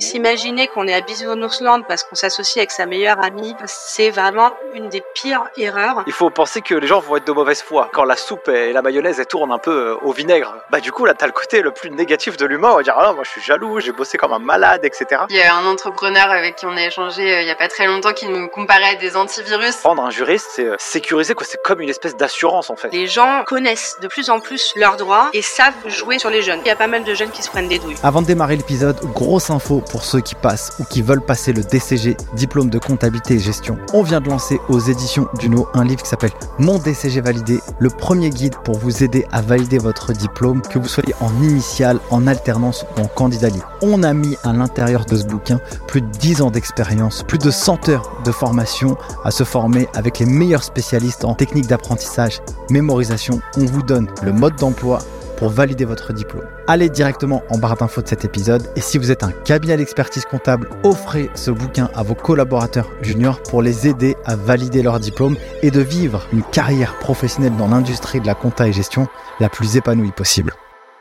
S'imaginer qu'on est à Bisounours parce qu'on s'associe avec sa meilleure amie, c'est vraiment une des pires erreurs. Il faut penser que les gens vont être de mauvaise foi. Quand la soupe et la mayonnaise elles tournent un peu euh, au vinaigre, bah du coup là t'as le côté le plus négatif de l'humain. On va dire ah moi je suis jaloux, j'ai bossé comme un malade, etc. Il y a un entrepreneur avec qui on a échangé euh, il y a pas très longtemps qui nous comparait à des antivirus. Prendre un juriste, c'est euh, sécuriser quoi. C'est comme une espèce d'assurance en fait. Les gens connaissent de plus en plus leurs droits et savent jouer sur les jeunes. Il y a pas mal de jeunes qui se prennent des douilles. Avant de démarrer l'épisode, grosse info pour ceux qui passent ou qui veulent passer le DCG, diplôme de comptabilité et gestion. On vient de lancer aux éditions Duno un livre qui s'appelle Mon DCG validé, le premier guide pour vous aider à valider votre diplôme, que vous soyez en initial, en alternance ou en candidat libre. On a mis à l'intérieur de ce bouquin plus de 10 ans d'expérience, plus de 100 heures de formation à se former avec les meilleurs spécialistes en technique d'apprentissage, mémorisation. On vous donne le mode d'emploi pour valider votre diplôme. Allez directement en barre d'infos de cet épisode et si vous êtes un cabinet d'expertise comptable, offrez ce bouquin à vos collaborateurs juniors pour les aider à valider leur diplôme et de vivre une carrière professionnelle dans l'industrie de la compta et gestion la plus épanouie possible.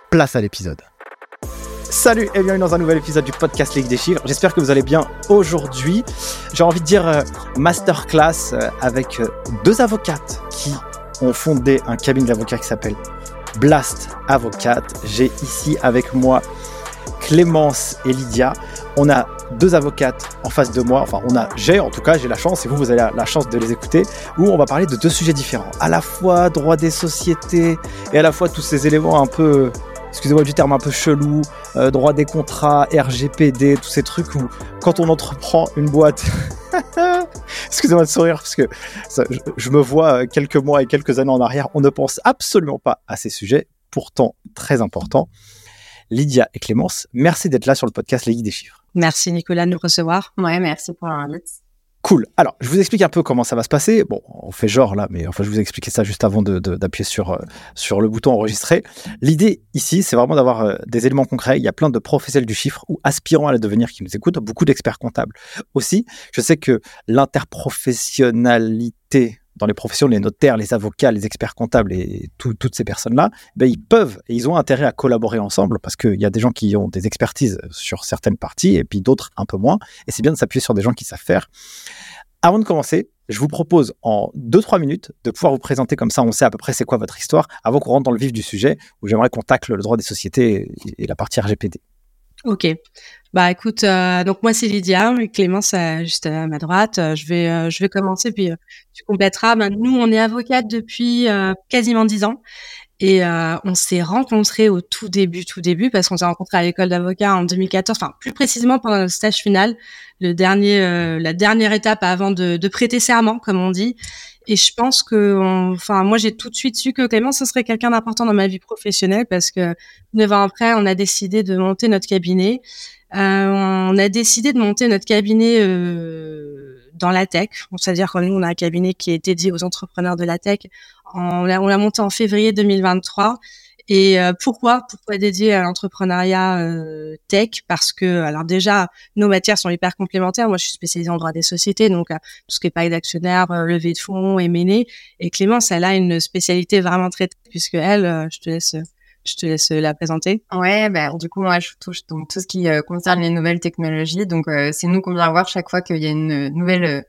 Place à l'épisode. Salut et bienvenue dans un nouvel épisode du podcast Ligue des chiffres. J'espère que vous allez bien aujourd'hui. J'ai envie de dire euh, masterclass euh, avec euh, deux avocates qui ont fondé un cabinet d'avocats qui s'appelle Blast Avocate. J'ai ici avec moi Clémence et Lydia. On a deux avocates en face de moi. Enfin, on a, j'ai en tout cas, j'ai la chance, et vous, vous avez la, chance de les écouter, où on va parler de deux sujets différents. À la fois droit des sociétés et à la fois tous ces éléments un peu, excusez-moi du terme, un peu chelou, euh, droit des contrats, RGPD, tous ces trucs où quand on entreprend une boîte, excusez-moi de sourire parce que je, me vois euh, quelques mois et quelques années en arrière, on ne pense absolument pas à ces sujets, pourtant très importants. Lydia et Clémence, merci d'être là sur le podcast Les Guides des chiffres. Merci Nicolas de nous recevoir. Ouais, merci pour l'invite. Cool. Alors, je vous explique un peu comment ça va se passer. Bon, on fait genre là, mais enfin, je vous ai ça juste avant d'appuyer sur, euh, sur le bouton enregistrer. L'idée ici, c'est vraiment d'avoir euh, des éléments concrets. Il y a plein de professionnels du chiffre ou aspirants à le devenir qui nous écoutent, beaucoup d'experts comptables aussi. Je sais que l'interprofessionnalité dans les professions, les notaires, les avocats, les experts comptables et toutes ces personnes-là, ben, ils peuvent et ils ont intérêt à collaborer ensemble parce qu'il y a des gens qui ont des expertises sur certaines parties et puis d'autres un peu moins. Et c'est bien de s'appuyer sur des gens qui savent faire. Avant de commencer, je vous propose en 2-3 minutes de pouvoir vous présenter comme ça, on sait à peu près c'est quoi votre histoire, avant qu'on rentre dans le vif du sujet, où j'aimerais qu'on tacle le droit des sociétés et la partie RGPD. Ok. Bah écoute, euh, donc moi c'est Lydia, Clémence euh, juste à ma droite. Euh, je vais je vais commencer puis tu compléteras. Ben, nous on est avocate depuis quasiment dix ans et on s'est rencontrés au tout début tout début parce qu'on s'est rencontrés à l'école d'avocat en 2014, enfin plus précisément pendant le stage final, le dernier la dernière étape avant de, de prêter serment comme on dit. Et je pense que, enfin, moi, j'ai tout de suite su que Clément, ce serait quelqu'un d'important dans ma vie professionnelle parce que neuf ans après, on a décidé de monter notre cabinet. Euh, on a décidé de monter notre cabinet euh, dans la tech. C'est-à-dire qu'on on a un cabinet qui est dédié aux entrepreneurs de la tech. On l'a monté en février 2023 et euh, pourquoi Pourquoi dédié à l'entrepreneuriat euh, tech? Parce que, alors déjà, nos matières sont hyper complémentaires. Moi, je suis spécialisée en droit des sociétés, donc euh, tout ce qui est paille d'actionnaires, levée de fonds, M&A. Et Clémence, elle a une spécialité vraiment très puisque elle, je te laisse je te laisse la présenter. Ouais, ben du coup moi je touche donc tout ce qui concerne les nouvelles technologies. Donc c'est nous qu'on vient voir chaque fois qu'il y a une nouvelle euh,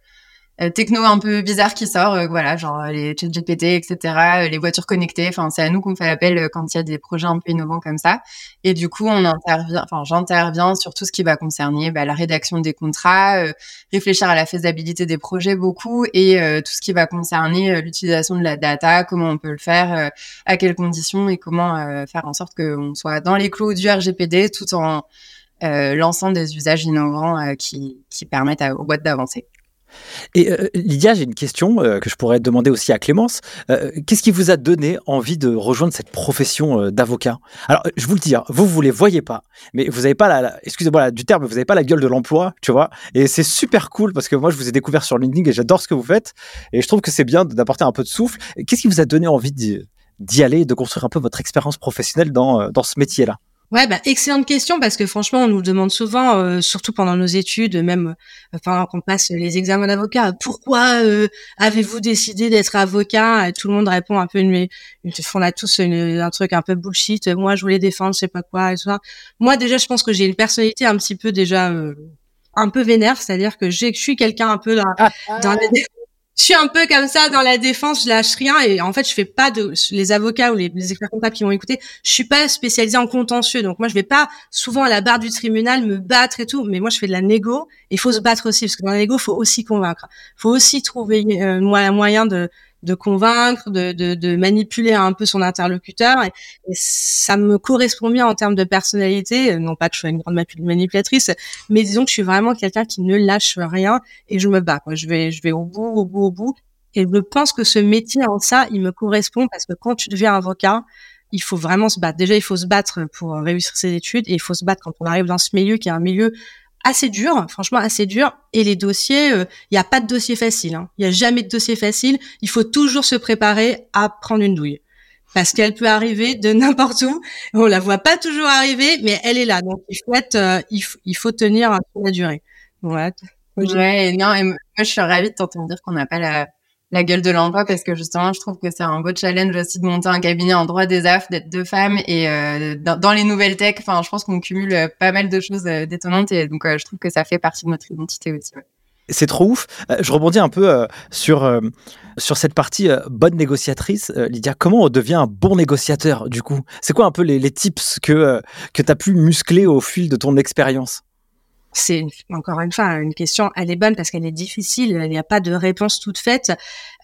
techno un peu bizarre qui sort, euh, voilà, genre euh, les chat GPT, etc., les voitures connectées. Enfin, c'est à nous qu'on fait appel quand il y a des projets un peu innovants comme ça. Et du coup, on intervient, enfin, j'interviens sur tout ce qui va concerner bah, la rédaction des contrats, réfléchir à la faisabilité des projets beaucoup et tout ce qui va concerner l'utilisation de la data, comment on peut le faire, à quelles conditions et comment faire en sorte qu'on soit dans les clous du RGPD tout en lançant des usages innovants qui, qui permettent aux boîtes d'avancer. Et euh, Lydia, j'ai une question euh, que je pourrais demander aussi à Clémence. Euh, qu'est-ce qui vous a donné envie de rejoindre cette profession d'avocat? Alors, je vous le dis, hein, vous, vous les voyez pas, mais vous n'avez pas la, excusez-moi du terme, vous n'avez pas la gueule de l'emploi, tu vois? Et c'est super cool parce que moi, je vous ai découvert sur LinkedIn et j'adore ce que vous faites. Et je trouve que c'est bien d'apporter un peu de souffle. Qu'est-ce qui vous a donné envie d'y aller, de construire un peu votre expérience professionnelle dans, dans ce métier-là? Ouais, bah, excellente question parce que franchement, on nous demande souvent, euh, surtout pendant nos études, même euh, enfin qu'on passe les examens d'avocat, pourquoi euh, avez-vous décidé d'être avocat? Et tout le monde répond un peu, mais on a tous un truc un peu bullshit. Moi, je voulais défendre, je sais pas quoi et tout ça. Moi, déjà, je pense que j'ai une personnalité un petit peu déjà un peu vénère, c'est-à-dire que je suis quelqu'un un peu dans, ah, les je suis un peu comme ça dans la défense, je lâche rien et en fait je fais pas de les avocats ou les, experts comptables qui m'ont écouté, je suis pas spécialisée en contentieux donc moi je vais pas souvent à la barre du tribunal me battre et tout, mais moi je fais de la négo. Il faut se battre aussi parce que dans la négo faut aussi convaincre, faut aussi trouver euh, moyen de de convaincre, de, de, de, manipuler un peu son interlocuteur. Et, ça me correspond bien en termes de personnalité. Non pas que je sois une grande manipulatrice, mais disons que je suis vraiment quelqu'un qui ne lâche rien et je me bats. Quoi. Je vais, je vais au bout, au bout, au bout. Et je pense que ce métier en ça, il me correspond parce que quand tu deviens avocat, il faut vraiment se battre. Déjà, il faut se battre pour réussir ses études et il faut se battre quand on arrive dans ce milieu qui est un milieu assez dur, franchement assez dur. Et les dossiers, il euh, n'y a pas de dossier facile. Il hein. n'y a jamais de dossier facile. Il faut toujours se préparer à prendre une douille. Parce qu'elle peut arriver de n'importe où. On la voit pas toujours arriver, mais elle est là. Donc il faut être, euh, il, faut tenir la durée. Ouais. Ouais, non, et moi je suis ravie de t'entendre dire qu'on n'a pas la, la gueule de l'emploi parce que justement, je trouve que c'est un beau challenge aussi de monter un cabinet en droit des AF, d'être deux femmes et euh, dans, les nouvelles tech. Enfin, je pense qu'on cumule euh, pas mal de choses euh, détonnantes et donc je trouve que ça fait partie de notre identité aussi. C'est trop ouf. Je rebondis un peu sur, sur cette partie bonne négociatrice. Lydia, comment on devient un bon négociateur du coup? C'est quoi un peu les, les tips que, que tu as pu muscler au fil de ton expérience? C'est encore une fois une question, elle est bonne parce qu'elle est difficile, il n'y a pas de réponse toute faite.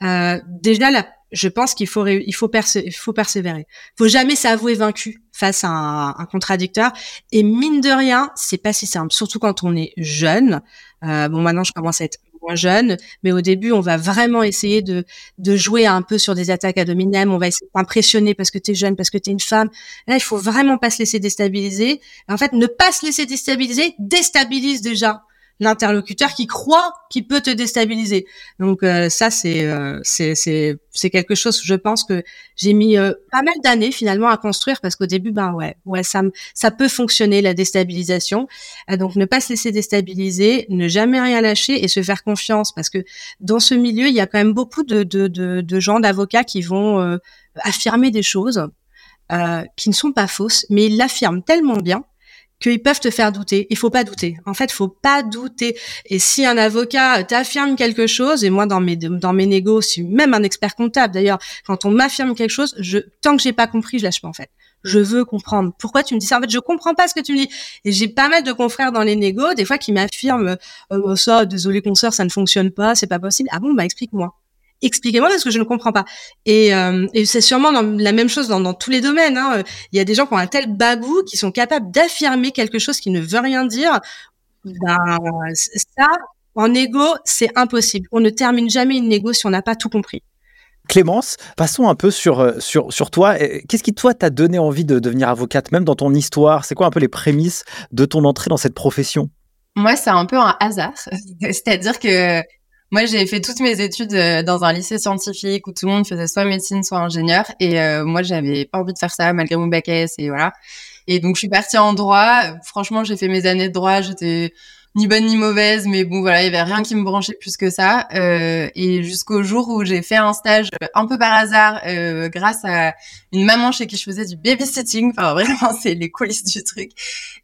Euh, déjà, là, je pense qu'il faut il faut, il faut persévérer. Faut jamais s'avouer vaincu face à un, un, contradicteur. Et mine de rien, c'est pas si simple, surtout quand on est jeune. Euh, bon, maintenant, je commence à être jeune, mais au début, on va vraiment essayer de, de jouer un peu sur des attaques à dominem, on va essayer d'impressionner parce que tu es jeune, parce que tu es une femme. Là, il faut vraiment pas se laisser déstabiliser. En fait, ne pas se laisser déstabiliser déstabilise déjà l'interlocuteur qui croit qu'il peut te déstabiliser. Donc euh, ça c'est euh, c'est quelque chose je pense que j'ai mis euh, pas mal d'années finalement à construire parce qu'au début ben ouais ouais ça ça peut fonctionner la déstabilisation. donc ne pas se laisser déstabiliser, ne jamais rien lâcher et se faire confiance parce que dans ce milieu il y a quand même beaucoup de de de, de gens d'avocats qui vont affirmer des choses qui ne sont pas fausses mais ils l'affirment tellement bien qu'ils peuvent te faire douter. Il faut pas douter. En fait, faut pas douter. Et si un avocat t'affirme quelque chose, et moi dans mes dans mes négos, même un expert comptable d'ailleurs, quand on m'affirme quelque chose, je tant que j'ai pas compris, je lâche pas en fait. Je veux comprendre. Pourquoi tu me dis ça? En fait, je comprends pas ce que tu me dis. Et j'ai pas mal de confrères dans les négos, des fois qui m'affirment euh, ça, désolé consoeur, ça ne fonctionne pas, c'est pas possible. Ah bon, bah explique-moi expliquez-moi parce que je ne comprends pas. Et, euh, et c'est sûrement dans la même chose dans, dans tous les domaines. Hein. Il y a des gens qui ont un tel bagou qui sont capables d'affirmer quelque chose qui ne veut rien dire. Ben, ça, en égo, c'est impossible. On ne termine jamais une négo si on n'a pas tout compris. Clémence, passons un peu sur, euh, sur, sur toi. Qu'est-ce qui, toi, t'a donné envie de devenir avocate, même dans ton histoire? C'est quoi un peu les prémices de ton entrée dans cette profession? Moi, c'est un peu un hasard. C'est-à-dire que moi, j'ai fait toutes mes études euh, dans un lycée scientifique où tout le monde faisait soit médecine, soit ingénieur. Et euh, moi, j'avais pas envie de faire ça malgré mon bac S et voilà. Et donc, je suis partie en droit. Franchement, j'ai fait mes années de droit. J'étais ni bonne ni mauvaise, mais bon voilà, il y avait rien qui me branchait plus que ça. Euh, et jusqu'au jour où j'ai fait un stage un peu par hasard, euh, grâce à une maman chez qui je faisais du babysitting. Enfin vraiment, c'est les coulisses du truc.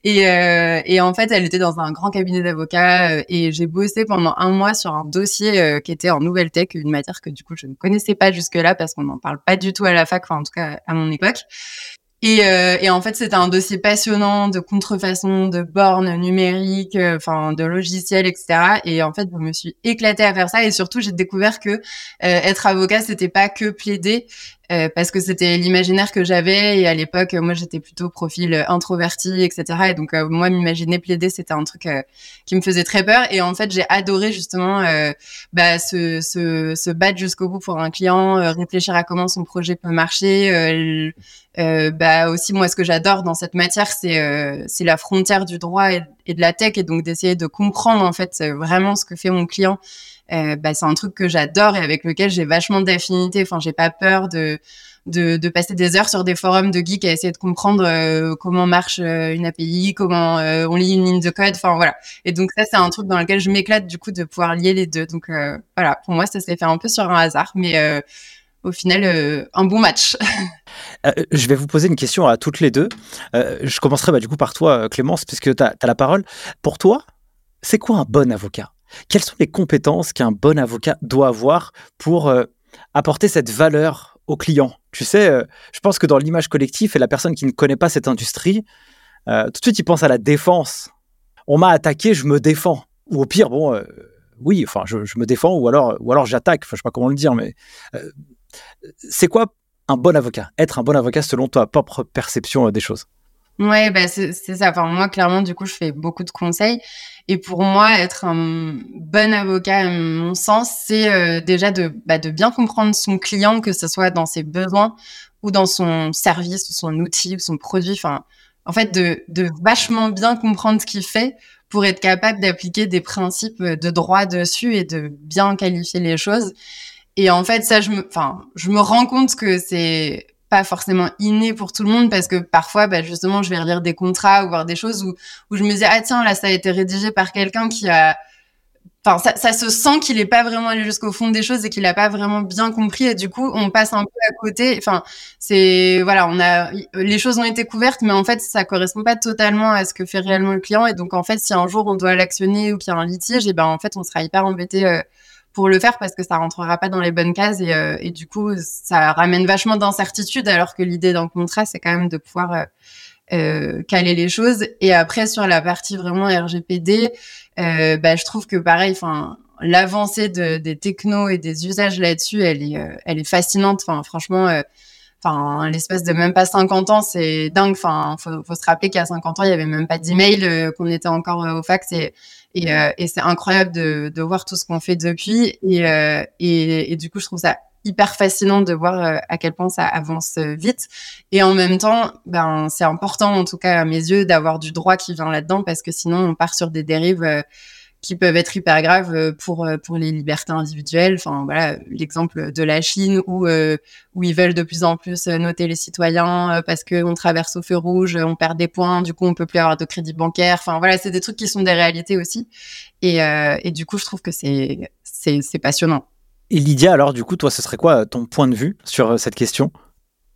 Et, euh, et en fait, elle était dans un grand cabinet d'avocats euh, et j'ai bossé pendant un mois sur un dossier euh, qui était en nouvelle tech, une matière que du coup je ne connaissais pas jusque là parce qu'on n'en parle pas du tout à la fac, enfin en tout cas à mon époque. Et, euh, et, en fait, c'était un dossier passionnant de contrefaçon, de bornes numériques, euh, enfin de logiciels, etc. Et en fait, je me suis éclatée à faire ça. Et surtout, j'ai découvert que euh, être avocat, c'était pas que plaider, euh, parce que c'était l'imaginaire que j'avais et à l'époque moi j'étais plutôt profil euh, introverti etc et donc euh, moi m'imaginer plaider c'était un truc qui me faisait très peur. Et en fait j'ai adoré justement bah, se, se, se battre jusqu'au bout pour un client réfléchir à comment son projet peut marcher bah aussi moi ce que j'adore dans cette matière c'est c'est la frontière du droit et de la tech et donc d'essayer de comprendre en fait vraiment ce que fait mon client. Euh, bah, c'est un truc que j'adore et avec lequel j'ai vachement d'affinité. Enfin, j'ai pas peur de de, de, passer des heures sur des forums de geeks à essayer de comprendre euh, comment marche euh, une API, comment euh, on lit une ligne de code, enfin voilà. Et donc ça, c'est un truc dans lequel je m'éclate du coup de pouvoir lier les deux. Donc voilà, pour moi, ça s'est fait un peu sur un hasard, mais au final, un bon match. je vais vous poser une question à toutes les deux. je commencerai bah, du coup par toi, Clémence, puisque tu as, la parole. Pour toi, c'est quoi un bon avocat? Quelles sont les compétences qu'un bon avocat doit avoir pour apporter cette valeur au client? Tu sais, euh, je pense que dans l'image collective et la personne qui ne connaît pas cette industrie, euh, tout de suite il pense à la défense. On m'a attaqué, je me défends. Ou au pire, bon, euh, oui, enfin, je, me défends ou alors, ou alors j'attaque. Enfin, je sais pas comment le dire, mais c'est quoi un bon avocat? Être un bon avocat selon ta propre perception des choses. Ouais, bah c'est ça. Moi, clairement, du coup, je fais beaucoup de conseils. Et pour moi, être un bon avocat, à mon sens, c'est euh, déjà de, bah, de bien comprendre son client, que ce soit dans ses besoins ou dans son service, ou son outil, ou son produit. Enfin, en fait, de, de vachement bien comprendre ce qu'il fait pour être capable d'appliquer des principes de droit dessus et de bien qualifier les choses. Et en fait, ça, je me, enfin, je me rends compte que c'est pas forcément inné pour tout le monde parce que parfois, bah, justement, je vais relire des contrats ou voir des choses où, où je me dis, ah tiens, là, ça a été rédigé par quelqu'un qui a... Enfin, ça, ça se sent qu'il n'est pas vraiment allé jusqu'au fond des choses et qu'il n'a pas vraiment bien compris et du coup, on passe un peu à côté. Enfin, c'est... Voilà, on a... Les choses ont été couvertes, mais en fait, ça correspond pas totalement à ce que fait réellement le client et donc, en fait, si un jour on doit l'actionner ou qu'il y a un litige, et ben en fait, on sera hyper embêté... Euh, pour le faire parce que ça rentrera pas dans les bonnes cases et, euh, et du coup ça ramène vachement d'incertitude alors que l'idée d'un contrat c'est quand même de pouvoir euh, euh, caler les choses et après sur la partie vraiment RGPD euh, bah, je trouve que pareil enfin l'avancée de, des technos et des usages là-dessus elle est elle est fascinante enfin franchement Enfin, l'espace de même pas 50 ans, c'est dingue. Enfin, faut, faut se rappeler qu'à 50 ans, il y avait même pas d'email, qu'on était encore au fax et et, euh, et c'est incroyable de, de, voir tout ce qu'on fait depuis. Et, euh, et, et, du coup, je trouve ça hyper fascinant de voir euh, à quel point ça avance vite. Et en même temps, ben, c'est important, en tout cas à mes yeux, d'avoir du droit qui vient là-dedans parce que sinon, on part sur des dérives qui peuvent être hyper graves euh, pour euh, pour les libertés individuelles. Enfin voilà, l'exemple de la Chine où euh, où ils veulent de plus en plus noter les citoyens parce que on traverse au feu rouge, on perd des points, du coup on peut plus avoir de crédit bancaire. Enfin voilà, c'est des trucs qui sont des réalités aussi. Et et du coup, je trouve que c'est c'est c'est passionnant. Et Lydia, alors du coup, toi, ce serait quoi ton point de vue sur cette question?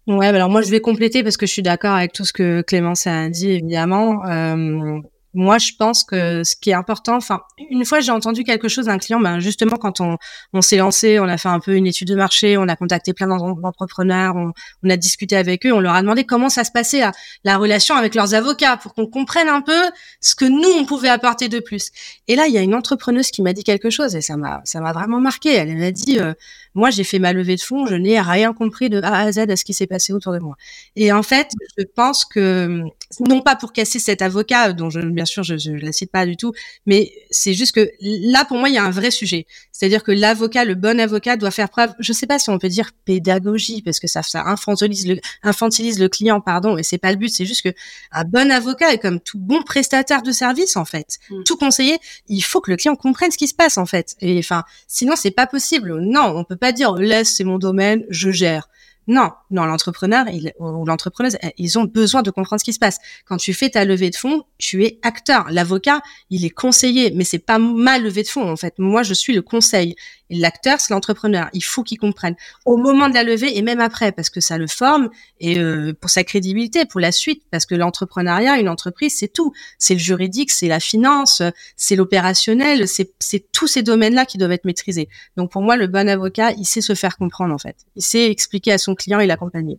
Ouais, bah alors moi je vais compléter parce que je suis d'accord avec tout ce que Clémence a dit évidemment. Euh, moi, je pense que ce qui est important, enfin, une fois j'ai entendu quelque chose d'un client, ben justement quand on, s'est lancé, on a fait un peu une étude de marché, on a contacté plein d'entrepreneurs, on, a discuté avec eux, on leur a demandé comment ça se passait la, la relation avec leurs avocats pour qu'on comprenne un peu ce que nous on pouvait apporter de plus. Et là, il y a une entrepreneuse qui m'a dit quelque chose et ça m'a ça m'a vraiment marqué. Elle m'a dit, euh, moi j'ai fait ma levée de fonds, je n'ai rien compris de A à Z à ce qui s'est passé autour de moi. Et en fait, je pense que non pas pour casser cet avocat dont je bien sûr je ne la cite pas du tout, mais c'est juste que là pour moi il y a un vrai sujet. C'est-à-dire que l'avocat, le bon avocat doit faire preuve, je sais pas si on peut dire pédagogie parce que ça ça infantilise le infantilise le client pardon et c'est pas le but, c'est juste que un bon avocat est comme tout bon prestataire de service en fait. Mm. Tout conseiller, il faut que le client comprenne ce qui se passe en fait. Et enfin sinon c'est pas possible. Non, on peut pas dire laisse c'est mon domaine, je gère. Non, non, l'entrepreneur ou l'entrepreneuse, ils ont besoin de comprendre ce qui se passe. Quand tu fais ta levée de fonds, tu es acteur. L'avocat, il est conseiller, mais c'est pas ma levée de fonds en fait. Moi, je suis le conseil. L'acteur, c'est l'entrepreneur. Il faut qu'il comprenne au moment de la levée et même après, parce que ça le forme et euh, pour sa crédibilité, pour la suite, parce que l'entrepreneuriat, une entreprise, c'est tout. C'est le juridique, c'est la finance, c'est l'opérationnel, c'est tous ces domaines-là qui doivent être maîtrisés. Donc pour moi, le bon avocat, il sait se faire comprendre en fait. Il sait expliquer à son client et l'accompagner.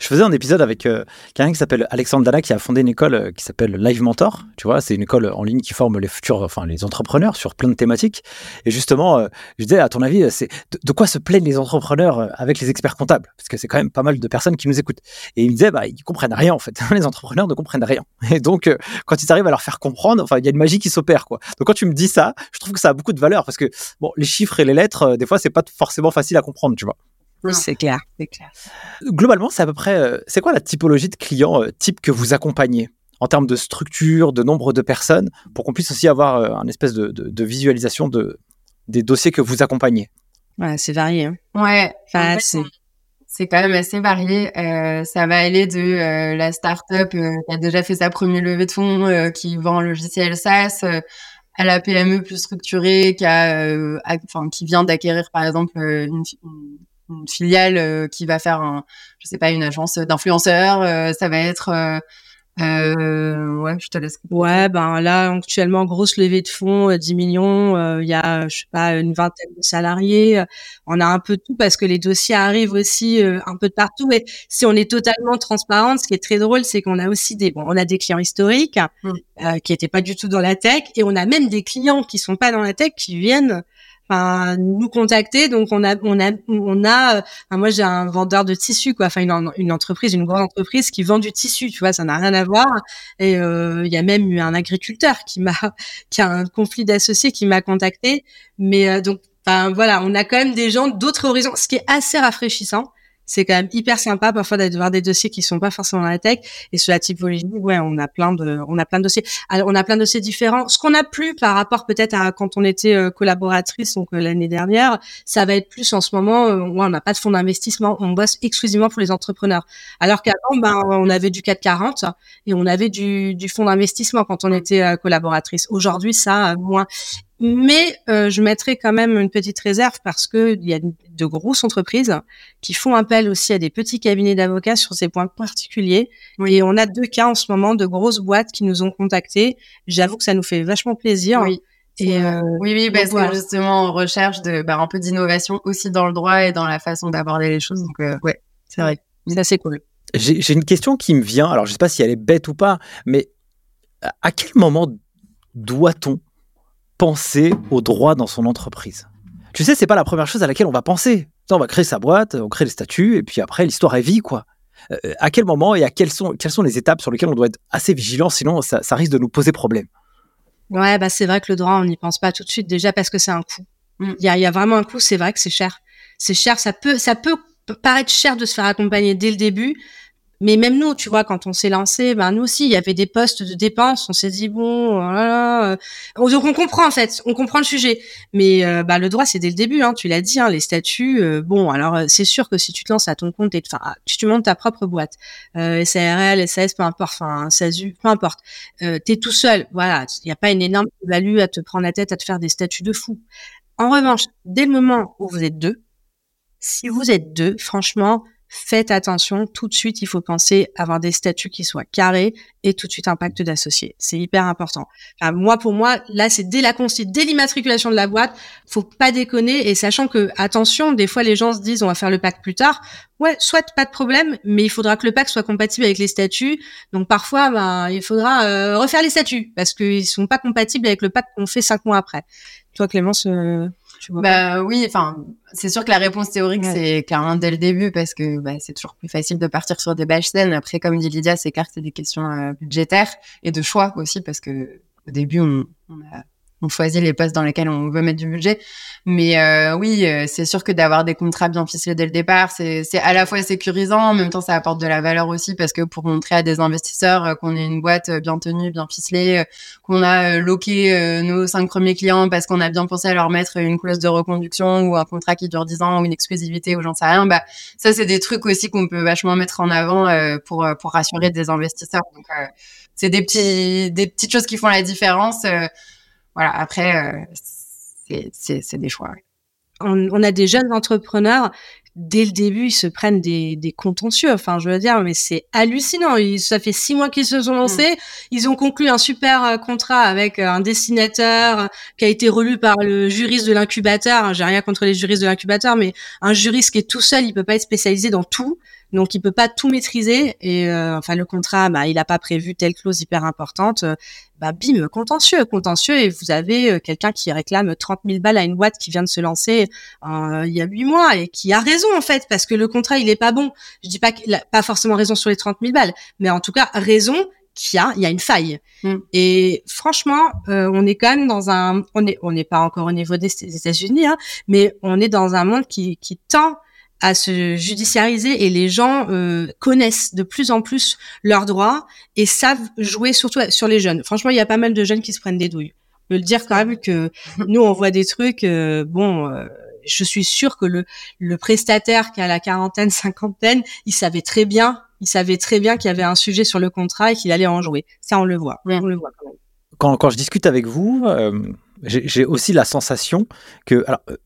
Je faisais un épisode avec euh, quelqu'un qui s'appelle Alexandre Dalla qui a fondé une école euh, qui s'appelle Live Mentor. Tu vois, c'est une école en ligne qui forme les futurs, enfin les entrepreneurs sur plein de thématiques. Et justement, euh, je disais, à ton avis, c'est de, quoi se plaignent les entrepreneurs avec les experts comptables? Parce que c'est quand même pas mal de personnes qui nous écoutent. Et il me disait, bah ils comprennent rien en fait. les entrepreneurs ne comprennent rien. Et donc, quand ils arrivent à leur faire comprendre, enfin il y a une magie qui s'opère quoi. Donc quand tu me dis ça, je trouve que ça a beaucoup de valeur parce que bon, les chiffres et les lettres, des fois c'est pas forcément facile à comprendre, tu vois. C'est clair, c'est clair. Globalement, c'est à peu près. Euh, c'est quoi la typologie de clients euh, type que vous accompagnez en termes de structure, de nombre de personnes, pour qu'on puisse aussi avoir euh, un espèce de, visualisation de, des dossiers que vous accompagnez? Ouais, c'est varié. Hein. Ouais, c'est quand même assez varié. ça va aller de la start-up qui a déjà fait sa première levée de fonds, qui vend un logiciel SaaS, à la PME plus structurée, qui, a, enfin, qui vient d'acquérir par exemple une, une filiale euh, qui va faire un, je sais pas, une agence d'influenceurs. Euh, ça va être euh, ouais, je te laisse. Ouais, ben là, actuellement, grosse levée de fonds, 10 millions. Il y a, je sais pas, une vingtaine de salariés. On a un peu de tout parce que les dossiers arrivent aussi un peu de partout. Et si on est totalement transparente, ce qui est très drôle, c'est qu'on a aussi des, bon, on a des clients historiques mmh. qui étaient pas du tout dans la tech, et on a même des clients qui sont pas dans la tech qui viennent enfin nous contacter. Donc on a on a on a moi j'ai un vendeur de tissu quoi. Enfin une, entreprise une grande entreprise qui vend du tissu tu vois ça n'a rien à voir. Et euh, il y a même eu un agriculteur qui m'a qui a un conflit d'associés qui m'a contacté. Mais euh, donc enfin voilà on a quand même des gens d'autres horizons ce qui est assez rafraîchissant c'est quand même hyper sympa parfois d'avoir des dossiers qui sont pas forcément dans la tech. Et sur la typologie ouais on a plein de on a plein de dossiers. Alors, on a plein de dossiers différents. Ce qu'on a plus par rapport peut-être à quand on était euh, collaboratrice donc euh, l'année dernière ça va être plus en ce moment euh, on n'a pas de fonds d'investissement. On bosse exclusivement pour les entrepreneurs. Alors qu'avant ben on avait du 440 et on avait du, du fonds d'investissement quand on était collaboratrice. Aujourd'hui ça moins mais euh, je mettrai quand même une petite réserve parce que il y a de grosses entreprises qui font appel aussi à des petits cabinets d'avocats sur ces points particuliers. Et on a deux cas en ce moment de grosses boîtes qui nous ont contactés. J'avoue que ça nous fait vachement plaisir. Oui. Et euh, oui, oui, parce que justement, on recherche de, bah, un peu d'innovation aussi dans le droit et dans la façon d'aborder les choses. Donc, euh, ouais, c'est vrai. Ça, c'est cool. J'ai une question qui me vient. Alors, je sais pas si elle est bête ou pas, mais à quel moment doit-on penser au droit dans son entreprise. Tu sais, c'est pas la première chose à laquelle on va penser. On va créer sa boîte, on crée les statuts, et puis après, l'histoire est vie, quoi. Euh, à quel moment et à quelles sont, quelles sont les étapes sur lesquelles on doit être assez vigilant, sinon ça, risque de nous poser problème? Ouais, bah c'est vrai que le droit, on n'y pense pas tout de suite, déjà parce que c'est un coût. Mm. Il y, a, y, a, vraiment un coût, c'est vrai que c'est cher. C'est cher, ça peut, ça peut paraître cher de se faire accompagner dès le début, mais même nous, tu vois, quand on s'est lancé, ben nous aussi, il y avait des postes de dépenses. On s'est dit bon, voilà. Euh, donc on comprend en fait, on comprend le sujet. Mais euh, bah, le droit, c'est dès le début. Hein, tu l'as dit, hein, les statuts. Euh, bon, alors c'est sûr que si tu te lances à ton compte et enfin, tu, tu montes ta propre boîte, euh, SARL, SAS, peu importe, enfin SASU, peu importe. Euh, T'es tout seul, voilà. Il n'y a pas une énorme value à te prendre la tête à te faire des statuts de fou. En revanche, dès le moment où vous êtes deux, si vous êtes deux, franchement, faites attention, tout de suite, il faut penser à avoir des statuts qui soient carrés et tout de suite un pacte d'associés. C'est hyper important. Moi, pour moi, là, c'est dès la dès l'immatriculation de la boîte, faut pas déconner et sachant que, attention, des fois, les gens se disent, on va faire le pacte plus tard. Ouais, soit pas de problème, mais il faudra que le pacte soit compatible avec les statuts. Donc, parfois, ben, il faudra euh, refaire les statuts parce qu'ils sont pas compatibles avec le pacte qu'on fait cinq mois après. Toi, Clémence, euh, bah oui, enfin, c'est sûr que la réponse théorique, c'est clairement dès le début parce que bah, c'est toujours plus facile de partir sur des bâches saines. Après, comme dit Lydia, c'est clair que c'est des questions euh, budgétaires et de choix aussi parce que au début, on, on a on choisit les postes dans lesquels on veut mettre du budget. Mais euh, oui, euh, c'est sûr que d'avoir des contrats bien ficelés dès le départ, c'est à la fois sécurisant, en même temps ça apporte de la valeur aussi parce que pour montrer à des investisseurs euh, qu'on est une boîte bien tenue, bien ficelée, qu'on a loqué nos cinq premiers clients parce qu'on a bien pensé à leur mettre une clause de reconduction ou un contrat qui dure dix ans ou une exclusivité ou j'en sais rien, bah ça c'est des trucs aussi qu'on peut vachement mettre en avant pour pour rassurer des investisseurs. Donc c'est des petits des petites choses qui font la différence voilà, après, euh, c'est des choix. On, a des jeunes entrepreneurs, dès le début, ils se prennent des, des contentieux. Enfin, je veux dire, mais c'est hallucinant. ça fait six mois qu'ils se sont lancés. Mm. Ils ont conclu un super euh, contrat avec euh, un dessinateur qui a été relu par le juriste de l'incubateur. J'ai rien contre les juristes de l'incubateur, mais un juriste qui est tout seul, il peut pas être spécialisé dans tout. Donc il peut pas tout maîtriser. Et euh, enfin, le contrat, bah, il a pas prévu telle clause hyper importante. Euh, bah, bim, contentieux, contentieux, et vous avez euh, quelqu'un qui réclame 30 000 balles à une boîte qui vient de se lancer il y a huit mois et qui a raison en fait parce que le contrat il est pas bon. Je dis pas qu'il a pas forcément raison sur les 30 000 balles, mais en tout cas raison qu'il y a, il y a une faille. Mm. Et franchement, euh, on est quand même dans un, on est, on n'est pas encore au niveau des, États-Unis, hein, mais on est dans un monde qui, qui tend à se judiciariser et les gens euh, connaissent de plus en plus leurs droits et savent jouer surtout sur les jeunes. Franchement, il y a pas mal de jeunes qui se prennent des douilles. Je veux le dire quand même que nous, on voit des trucs, euh, bon, je suis sûre que le, le prestataire qui a la quarantaine, cinquantaine, il savait très bien il savait très bien qu'il y avait un sujet sur le contrat et qu'il allait en jouer. Ça, on le voit. On le voit quand même. Quand, quand je discute avec vous, euh, j'ai aussi la sensation que. Alors, euh,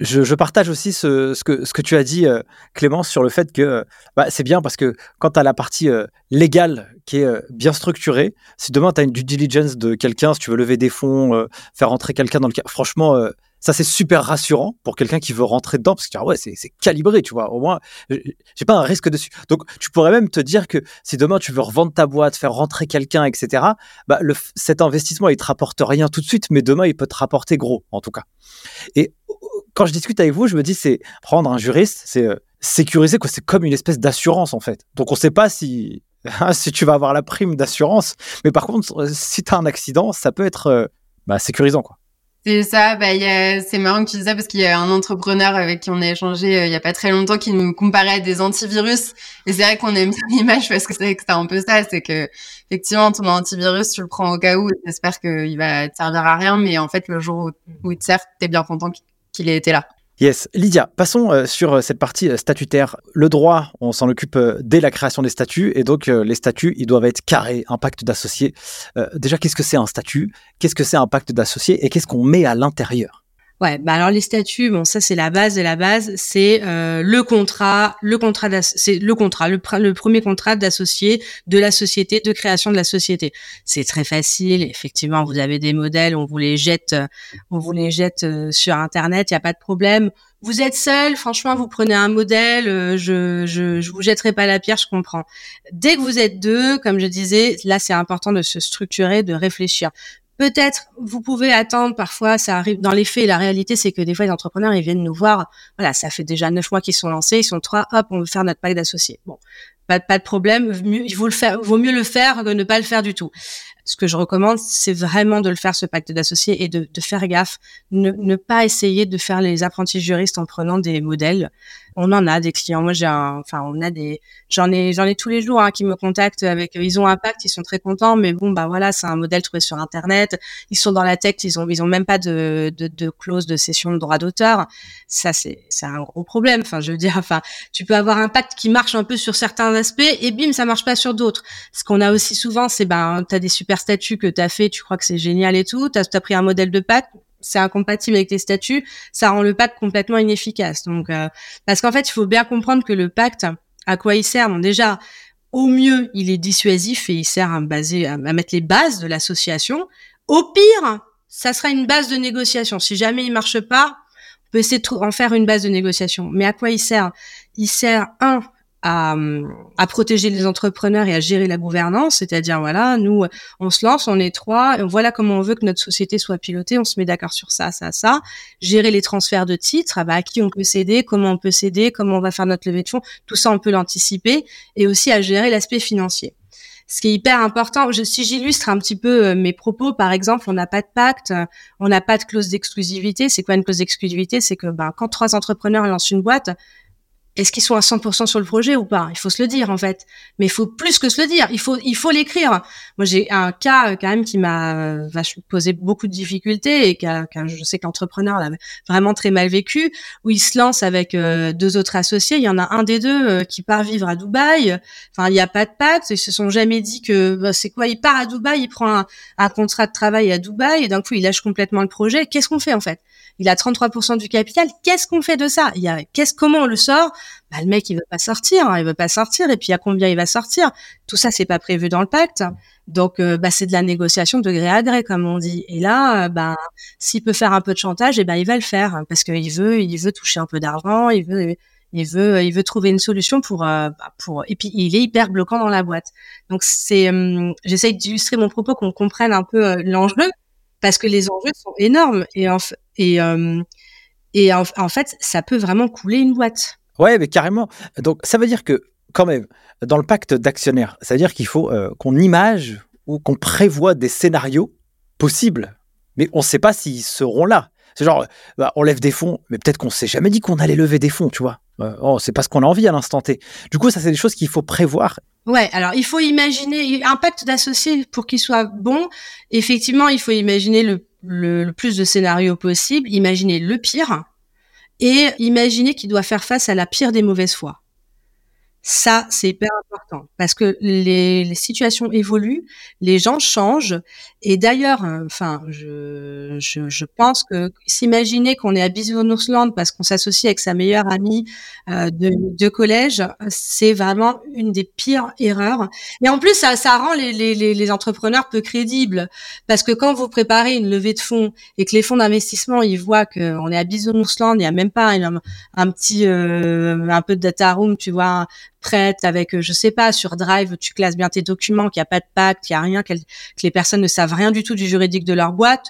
je, partage aussi ce, que, tu as dit, euh, Clémence, sur le fait que bah, c'est bien parce que quand tu as la partie légale qui est bien structurée, si demain tu as une due diligence de quelqu'un, si tu veux lever des fonds, faire rentrer quelqu'un dans le cas, franchement, ça, c'est super rassurant pour quelqu'un qui veut rentrer dedans parce que ouais, c'est calibré, tu vois. Au moins, j'ai pas un risque dessus. Donc, tu pourrais même te dire que si demain tu veux revendre ta boîte, faire rentrer quelqu'un, etc., bah, cet investissement, il te rapporte rien tout de suite, mais demain, il peut te rapporter gros, en tout cas. Et quand je discute avec vous, je me dis, c'est prendre un juriste, c'est euh, sécuriser, quoi. C'est comme une espèce d'assurance, en fait. Donc, on sait pas si, si tu vas avoir la prime d'assurance, mais par contre, si tu as un accident, ça peut être euh, bah, sécurisant, quoi. C'est ça, bah, c'est marrant que tu dis ça parce qu'il y a un entrepreneur avec qui on a échangé euh, il y a pas très longtemps qui nous comparait à des antivirus. Et c'est vrai qu'on aime bien l'image parce que c'est un peu ça, c'est que effectivement ton antivirus tu le prends au cas où et t'espères qu'il va te servir à rien, mais en fait le jour où, où il te sert, t'es bien content qu'il ait été là. Yes. Lydia, passons euh, sur euh, cette partie euh, statutaire. Le droit, on s'en occupe dès la création des statuts, et donc les statuts, ils doivent être carrés, un pacte d'associés. déjà, qu'est-ce que c'est un statut? Qu'est-ce que c'est un pacte d'associés Et qu'est-ce qu'on met à l'intérieur? Ouais, bah alors les statuts, bon ça c'est la base de la base, c'est euh, le contrat, le contrat c'est le contrat, le, premier contrat d'associé de la société, de création de la société. C'est très facile, effectivement, vous avez des modèles, on vous les jette, on vous les jette euh, sur internet, il y a pas de problème. Vous êtes seul, franchement, vous prenez un modèle, euh, je, je je vous jetterai pas la pierre, je comprends. Dès que vous êtes deux, comme je disais, là c'est important de se structurer, de réfléchir. Peut-être, vous pouvez attendre. Parfois, ça arrive dans les faits. La réalité, c'est que des fois, les entrepreneurs, ils viennent nous voir. Voilà, ça fait déjà neuf mois qu'ils sont lancés. Ils sont trois. Hop, on veut faire notre pacte d'associés. Bon, pas, de problème. Il vaut le faire. Vaut mieux le faire que ne pas le faire du tout ce que je recommande, c'est vraiment de le faire, ce pacte d'associés, et de, faire gaffe, ne, pas essayer de faire les apprentis juristes en prenant des modèles. On en a des clients. Moi, j'ai enfin, on a des, j'en ai, j'en ai tous les jours hein, qui me contactent avec, ils ont un pacte, ils sont très contents, mais bon, bah voilà, c'est un modèle trouvé sur Internet. Ils sont dans la tech, ils ont, ils ont même pas de, de, de clause de cession de droit d'auteur. Ça, c'est, c'est un gros problème. Enfin, je veux dire, enfin, tu peux avoir un pacte qui marche un peu sur certains aspects, et bim, ça marche pas sur d'autres. Ce qu'on a aussi souvent, c'est ben, t'as des super statut que tu as fait, tu crois que c'est génial et tout, tu as, pris un modèle de pacte, c'est incompatible avec tes statuts, ça rend le pacte complètement inefficace. Donc, euh, parce qu'en fait, il faut bien comprendre que le pacte, à quoi il sert? Déjà, au mieux, il est dissuasif et il sert à, baser, à mettre les bases de l'association. Au pire, ça sera une base de négociation. Si jamais il marche pas, on peut essayer de en faire une base de négociation. Mais à quoi il sert? Il sert, un, à, à, protéger les entrepreneurs et à gérer la gouvernance, c'est-à-dire voilà, nous on se lance, on est trois, voilà comment on veut que notre société soit pilotée, on se met d'accord sur ça, ça, ça, gérer les transferts de titres, ah bah, à qui on peut céder, comment on peut céder, comment on va faire notre levée de fonds, tout ça on peut l'anticiper, et aussi à gérer l'aspect financier. Ce qui est hyper important, je, si j'illustre un petit peu euh, mes propos, par exemple, on n'a pas de pacte, on n'a pas de clause d'exclusivité. C'est quoi une clause d'exclusivité? C'est que ben, quand trois entrepreneurs lancent une boîte, est-ce qu'ils sont à 100% sur le projet ou pas? Il faut se le dire en fait. Mais il faut plus que se le dire. Il faut il faut l'écrire. Moi j'ai un cas euh, quand même qui m'a euh, posé beaucoup de difficultés et qu'un je sais qu'entrepreneur l'a vraiment très mal vécu où il se lance avec euh, deux autres associés. Il y en a un des deux qui part vivre à Dubaï. Enfin il n'y a pas de pacte. Ils se sont jamais dit que bah, c'est quoi? Il part à Dubaï, il prend un, un contrat de travail à Dubaï et d'un coup il lâche complètement le projet. Qu'est-ce qu'on fait en fait? Il a 33% du capital. Qu'est-ce qu'on fait de ça? Il y a, qu'est-ce, comment on le sort? Bah, le mec il veut pas sortir, hein, il veut pas sortir. Et puis à combien il va sortir? Tout ça c'est pas prévu dans le pacte. Donc euh, bah, c'est de la négociation de gré à gré comme on dit. Et là, euh, bah, s'il peut faire un peu de chantage, et eh ben il va le faire parce qu'il veut, il veut toucher un peu d'argent, il veut, Il veut, il veut trouver une solution pour, bah, pour. Et puis il est hyper bloquant dans la boîte. Donc c'est, j'essaye d'illustrer mon propos qu'on comprenne un peu l'enjeu parce que les enjeux sont énormes et en, fait ça peut vraiment couler une boîte. Ouais, mais carrément. Donc ça veut dire que quand même dans le pacte d'actionnaires, ça veut dire qu'il faut qu'on image ou qu'on prévoit des scénarios possibles, mais on ne sait pas s'ils seront là. C'est genre, bah, on lève des fonds, mais peut-être qu'on s'est jamais dit qu'on allait lever des fonds, tu vois. Euh, oh, c'est pas ce qu'on a envie à l'instant T. Du coup, ça, c'est des choses qu'il faut prévoir. Ouais, alors il faut imaginer un pacte d'associés pour qu'il soit bon. Effectivement, il faut imaginer le, le plus de scénarios possible, imaginer le pire et imaginer qu'il doit faire face à la pire des mauvaises foi. Ça, c'est hyper important parce que les, les, situations évoluent, les gens changent. Et d'ailleurs, euh, enfin, je, je, je, pense que s'imaginer qu'on est à Bisounours parce qu'on s'associe avec sa meilleure amie euh, de, de, collège, c'est vraiment une des pires erreurs. Et en plus, ça, ça rend les, les, les, entrepreneurs peu crédibles parce que quand vous préparez une levée de fonds et que les fonds d'investissement ils voient qu'on est à Bisounours il n'y a même pas un, un petit euh, un peu de data room, tu vois prête avec, euh, je sais pas, sur Drive, tu classes bien tes documents, qu'il n'y a pas de pacte, qu'il n'y a rien, que les personnes ne savent rien du tout du juridique de leur boîte,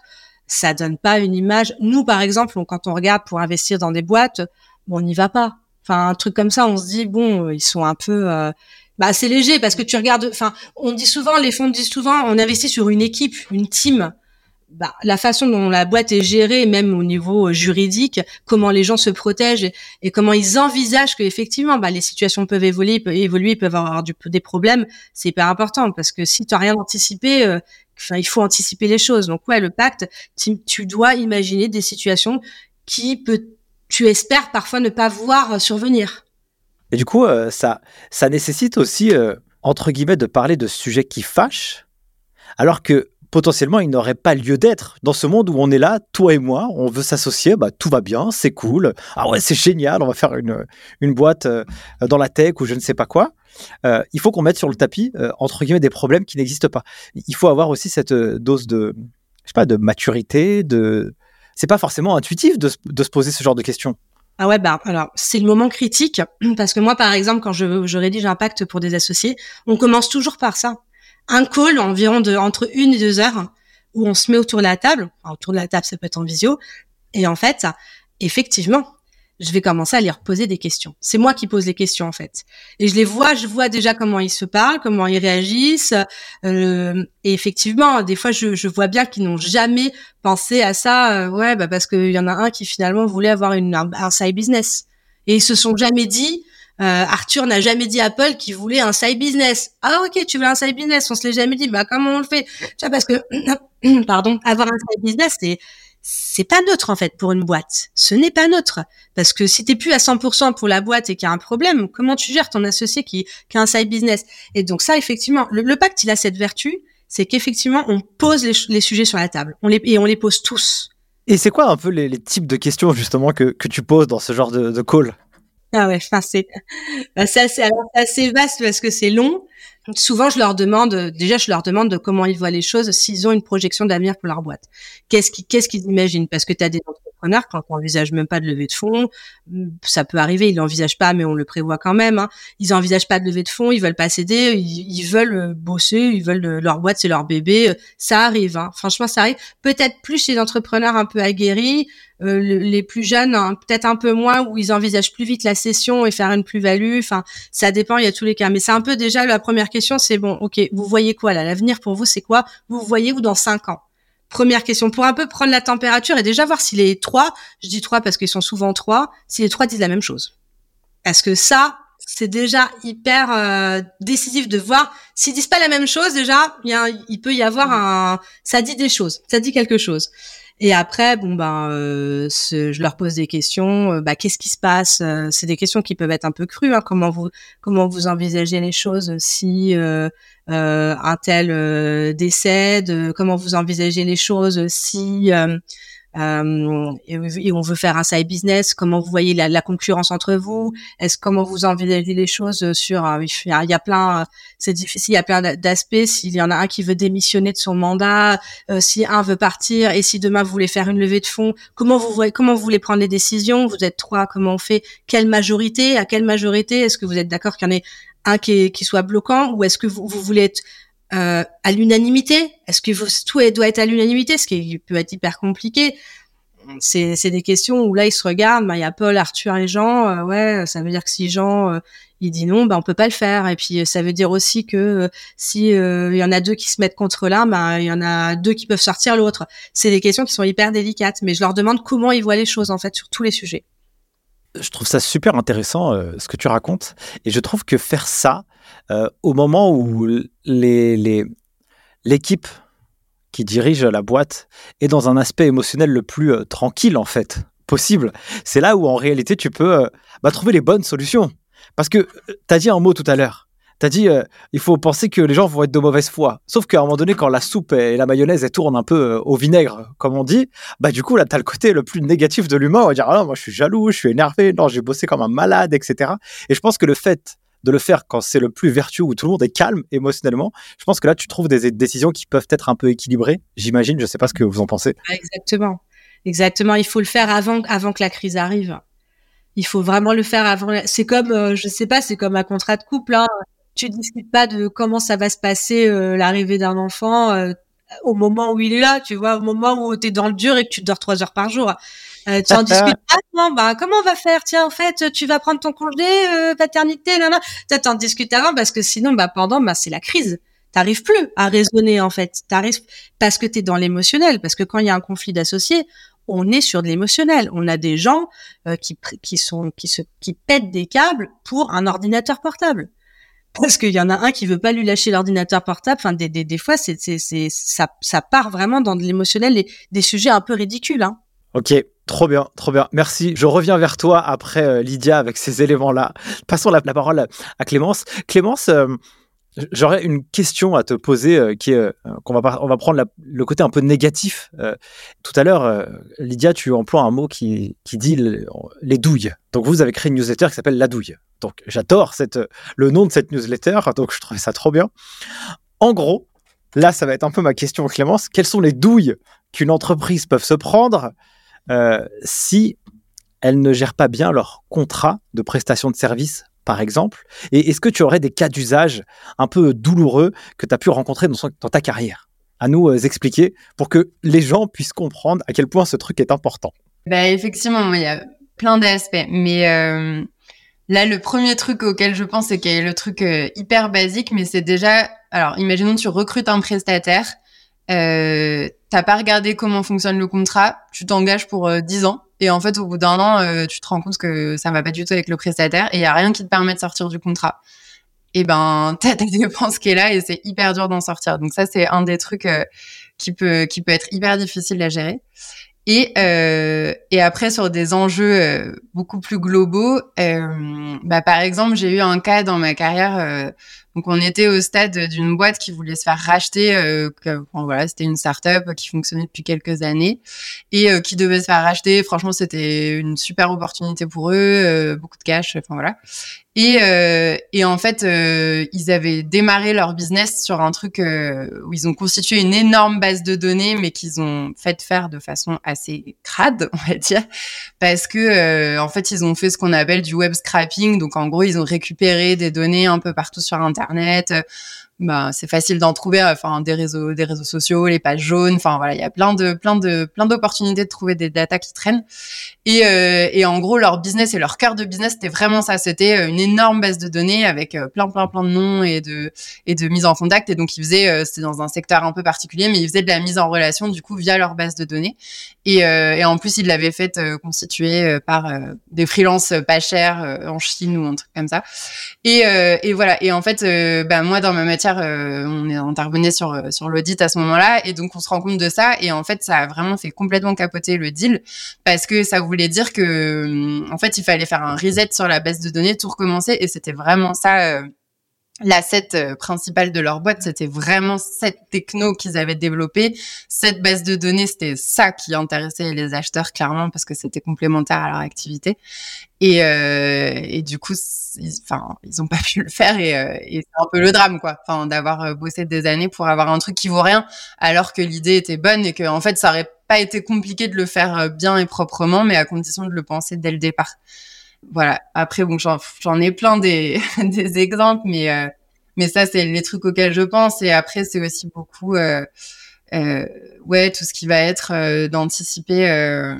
ça donne pas une image. Nous, par exemple, quand on regarde pour investir dans des boîtes, bon, on n'y va pas. Enfin, un truc comme ça, on se dit bon, ils sont un peu, euh, bah, c'est léger parce que tu regardes. Enfin, on dit souvent, les fonds disent souvent, on investit sur une équipe, une team bah, la façon dont la boîte est gérée, même au niveau euh, juridique, comment les gens se protègent et, comment ils envisagent que effectivement, bah, les situations peuvent évoluer, peuvent évoluer, peuvent avoir des problèmes, c'est hyper important parce que si tu n'as rien anticipé, euh, il faut anticiper les choses. Donc ouais, le pacte, tu, dois imaginer des situations qui peut, tu espères parfois ne pas voir survenir. Et du coup, euh, ça, ça nécessite aussi entre guillemets de parler de sujets qui fâchent, alors que potentiellement, il n'aurait pas lieu d'être. Dans ce monde où on est là, toi et moi, on veut s'associer, bah, tout va bien, c'est cool. Ah ouais, c'est génial, on va faire une, une boîte euh, dans la tech ou je ne sais pas quoi. Euh, il faut qu'on mette sur le tapis, euh, entre guillemets, des problèmes qui n'existent pas. Il faut avoir aussi cette dose de, je sais pas, de maturité, de... C'est pas forcément intuitif de, de se poser ce genre de questions. Ah ouais, bah alors c'est le moment critique parce que moi, par exemple, quand je, je rédige un pacte pour des associés, on commence toujours par ça un call environ de entre une et deux heures où on se met autour de la table. autour de la table, ça peut être en visio. Et en fait, effectivement, je vais commencer à leur poser des questions. C'est moi qui pose les questions en fait. Et je les vois, je vois déjà comment ils se parlent, comment ils réagissent. Euh, et effectivement, des fois, je, vois bien qu'ils n'ont jamais pensé à ça. Euh, ouais, bah parce qu'il y en a un qui finalement voulait avoir une, un side business. Et ils se sont jamais dit, euh, Arthur n'a jamais dit à Paul qu'il voulait un side business. Ah ok, tu veux un side business, on se l'est jamais dit. Bah comment on le fait? Tu vois parce que pardon, avoir un side business c'est c'est pas neutre en fait pour une boîte. Ce n'est pas neutre parce que si t'es plus à 100% pour la boîte et qu'il y a un problème, comment tu gères ton associé qui, qui a un side business? Et donc ça effectivement, le, pacte il a cette vertu, c'est qu'effectivement on pose les, sujets sur la table, on les et on les pose tous. Et c'est quoi un peu les, types de questions justement que, que tu poses dans ce genre de, de call? Ah ouais, enfin c'est bah, c'est assez, vaste parce que c'est long. Souvent, je leur demande, déjà, je leur demande de comment ils voient les choses, s'ils ont une projection d'avenir pour leur boîte. Qu'est-ce qu'ils, qu'est-ce imaginent? Parce que tu as des quand on envisage même pas de lever de fonds, ça peut arriver, ils l'envisagent pas, mais on le prévoit quand même. Hein. Ils envisagent pas de lever de fonds, ils veulent pas céder, ils, veulent euh, bosser, ils veulent euh, leur boîte, c'est leur bébé. Ça arrive, hein. franchement, ça arrive. Peut-être plus chez les entrepreneurs un peu aguerris, euh, les plus jeunes, hein, peut-être un peu moins, où ils envisagent plus vite la session et faire une plus-value. Enfin, ça dépend, il y a tous les cas. Mais c'est un peu déjà la première question, c'est bon, ok, vous voyez quoi là? L'avenir pour vous, c'est quoi? Vous voyez où dans cinq ans? Première question, pour un peu prendre la température et déjà voir si les trois, je dis trois parce qu'ils sont souvent trois, si les trois disent la même chose. Parce que ça, c'est déjà hyper euh, décisif de voir s'ils disent pas la même chose déjà il, il peut y avoir un ça dit des choses ça dit quelque chose et après, bon ben, euh, je leur pose des questions. Euh, bah, qu'est-ce qui se passe euh, C'est des questions qui peuvent être un peu crues. Hein, comment vous comment vous envisagez les choses si un tel décède Comment vous envisagez les choses si euh, on veut faire un side business. Comment vous voyez la, la concurrence entre vous Est-ce comment vous envisagez les choses sur euh, Il y a plein, c'est difficile. Il y a plein d'aspects. S'il y en a un qui veut démissionner de son mandat, euh, si un veut partir, et si demain vous voulez faire une levée de fonds, comment vous voyez, comment vous voulez prendre les décisions Vous êtes trois, comment on fait Quelle majorité À quelle majorité Est-ce que vous êtes d'accord qu'il y en ait un qui, qui soit bloquant, ou est-ce que vous, vous voulez être euh, à l'unanimité? Est-ce que tout doit être à l'unanimité? Ce qui peut être hyper compliqué. C'est, des questions où là ils se regardent. Ben, il y a Paul, Arthur et Jean. Euh, ouais, ça veut dire que si Jean euh, il dit non, ben on peut pas le faire. Et puis ça veut dire aussi que si il y en a deux qui se mettent contre l'un, ben il y en a deux qui peuvent sortir l'autre. C'est des questions qui sont hyper délicates. Mais je leur demande comment ils voient les choses en fait sur tous les sujets. Je trouve ça super intéressant ce que tu racontes et je trouve que faire ça, euh, au moment où l'équipe qui dirige la boîte est dans un aspect émotionnel le plus euh, tranquille en fait possible, c'est là où en réalité tu peux euh, bah, trouver les bonnes solutions. Parce que tu as dit un mot tout à l'heure. Tu as dit il faut penser que les gens vont être de mauvaise foi. Sauf qu'à un moment donné, quand la soupe et la mayonnaise elles tournent un peu au vinaigre, comme on dit, bah du coup là tu as le côté le plus négatif de l'humain. On va dire ah moi je suis jaloux, je suis énervé, non j'ai bossé comme un malade, etc. Et je pense que le fait de le faire quand c'est le plus vertueux, où tout le monde est calme émotionnellement. Je pense que là, tu trouves des décisions qui peuvent être un peu équilibrées, j'imagine. Je sais pas ce que vous en pensez. Exactement. Exactement. Il faut le faire avant, avant que la crise arrive. Il faut vraiment le faire avant. C'est comme, euh, je sais pas, c'est comme un contrat de couple. Hein. Tu discutes pas de comment ça va se passer euh, l'arrivée d'un enfant euh, au moment où il est là, tu vois, au moment où tu es dans le dur et que tu dors trois heures par jour. Euh, tu en discutes pas, bah, comment on va faire? Tiens, en fait, tu vas prendre ton congé euh, paternité, là, là. Tu en discutes avant parce que sinon, bah, pendant, bah, c'est la crise. T'arrives plus à raisonner, en fait. T'arrives parce que t'es dans l'émotionnel. Parce que quand il y a un conflit d'associés, on est sur de l'émotionnel. On a des gens euh, qui, qui sont, qui se, qui pètent des câbles pour un ordinateur portable. Parce qu'il y en a un qui veut pas lui lâcher l'ordinateur portable. Enfin, des, des, des fois, c'est, c'est, c'est, ça, ça part vraiment dans de l'émotionnel, des sujets un peu ridicules. Hein. Ok, trop bien, trop bien. Merci. Je reviens vers toi après euh, Lydia avec ces éléments-là. Passons la, parole à Clémence. Clémence, euh, j'aurais une question à te poser euh, qui est qu'on va on va prendre le côté un peu négatif. tout à l'heure, Lydia, tu emploies un mot qui, qui dit les douilles. Donc vous avez créé une newsletter qui s'appelle La Douille. Donc j'adore le nom de cette newsletter. Donc je trouve ça trop bien. En gros, là, ça va être un peu ma question, Clémence. Quelles sont les douilles qu'une entreprise peut se prendre euh, si elles ne gèrent pas bien leur contrat de prestation de service, par exemple. Et est-ce que tu aurais des cas d'usage un peu douloureux que tu as pu rencontrer dans, ta carrière? À nous euh, expliquer pour que les gens puissent comprendre à quel point ce truc est important. Bah, Effectivement, il y a plein d'aspects. Mais euh, là, le premier truc auquel je pense, c'est qu'il y a le truc hyper basique, mais c'est déjà... Alors, imaginons que tu recrutes un prestataire euh, t'as pas regardé comment fonctionne le contrat, tu t'engages pour euh, 10 ans et en fait au bout d'un an euh, tu te rends compte que ça va pas du tout avec le prestataire et il y a rien qui te permet de sortir du contrat. Et ben t'as ta dépense qui est là et c'est hyper dur d'en sortir. Donc ça c'est un des trucs euh, qui peut qui peut être hyper difficile à gérer. Et, euh, et après, sur des enjeux beaucoup plus globaux, bah, par exemple, j'ai eu un cas dans ma carrière. Euh, donc, on était au stade d'une boîte qui voulait se faire racheter. Euh, bon, voilà, c'était une start-up qui fonctionnait depuis quelques années et qui devait se faire racheter. Franchement, c'était une super opportunité pour eux, beaucoup de cash. Enfin voilà. Et, euh, et en fait, euh, ils avaient démarré leur business sur un truc euh, où ils ont constitué une énorme base de données, mais qu'ils ont fait faire de façon assez crade, on va dire, parce que euh, en fait, ils ont fait ce qu'on appelle du web scrapping. Donc, en gros, ils ont récupéré des données un peu partout sur Internet bah, c'est facile d'en trouver enfin des réseaux des réseaux sociaux les pages jaunes enfin voilà il y a plein de plein de plein d'opportunités de trouver des datas qui traînent. Et, euh, et en gros leur business et leur cœur de business c'était vraiment ça. C'était euh, une énorme base de données avec euh, plein plein plein de noms et de et de mise en contact. Et donc ils faisaient euh, c'était dans un secteur un peu particulier mais ils faisaient de la mise en relation du coup via leur base de données. Et, et en plus ils l'avaient fait constituer par des freelances pas chers en Chine ou un truc comme ça. Et, et voilà. Et en fait bah, moi dans ma matière euh, on est intervenu sur euh, sur l'audit à ce moment-là, et donc on se rend compte de ça. Et en fait, ça a vraiment fait complètement capoter le deal parce que ça voulait dire que, en fait, il fallait faire un reset sur la base de données, tout recommencer, et c'était vraiment ça. L'asset euh, principal de leur boîte, c'était vraiment cette techno qu'ils avaient développée. Cette base de données, c'était ça qui intéressait les acheteurs clairement parce que c'était complémentaire à leur activité. Et, euh, et du coup, ils, enfin, ils ont pas pu le faire et, euh, et c'est un peu le drame, quoi. Enfin, d'avoir euh, bossé des années pour avoir un truc qui vaut rien, alors que l'idée était bonne et que en fait, ça aurait pas été compliqué de le faire bien et proprement, mais à condition de le penser dès le départ voilà. Après, bon, j'en ai plein des, des exemples, mais euh, mais ça, c'est les trucs auxquels je pense. Et après, c'est aussi beaucoup, euh, euh, ouais, tout ce qui va être euh, d'anticiper euh,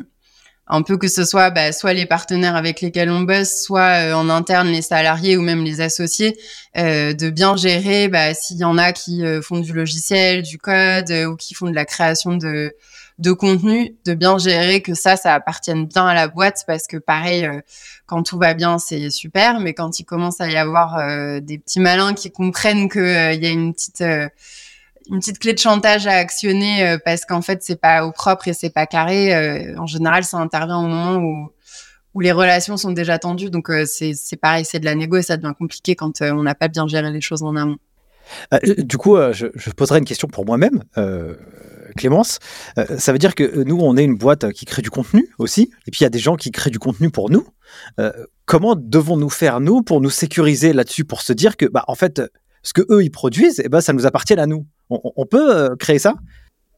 un peu que ce soit bah, soit les partenaires avec lesquels on bosse, soit en interne les salariés ou même les associés, de bien gérer bah, s'il y en a qui font du logiciel, du code ou qui font de la création de de contenu, de bien gérer que ça, ça appartienne bien à la boîte parce que pareil, euh, quand tout va bien, c'est super, mais quand il commence à y avoir euh, des petits malins qui comprennent que euh, y a une petite une petite clé de chantage à actionner parce qu'en fait c'est pas au propre et c'est pas carré. en général, ça intervient au moment où où les relations sont déjà tendues. Donc c'est c'est pareil, c'est de la négo et ça devient compliqué quand on n'a pas bien géré les choses en amont. du coup, je, je, poserai une question pour moi-même. Clémence. Euh, ça veut dire que euh, nous, on est une boîte qui crée du contenu aussi, et puis il y a des gens qui créent du contenu pour nous. Euh, comment devons-nous faire, nous, pour nous sécuriser là-dessus, pour se dire que, bah, en fait, ce que eux, ils produisent, eh ben, ça nous appartient à nous on, peut créer ça?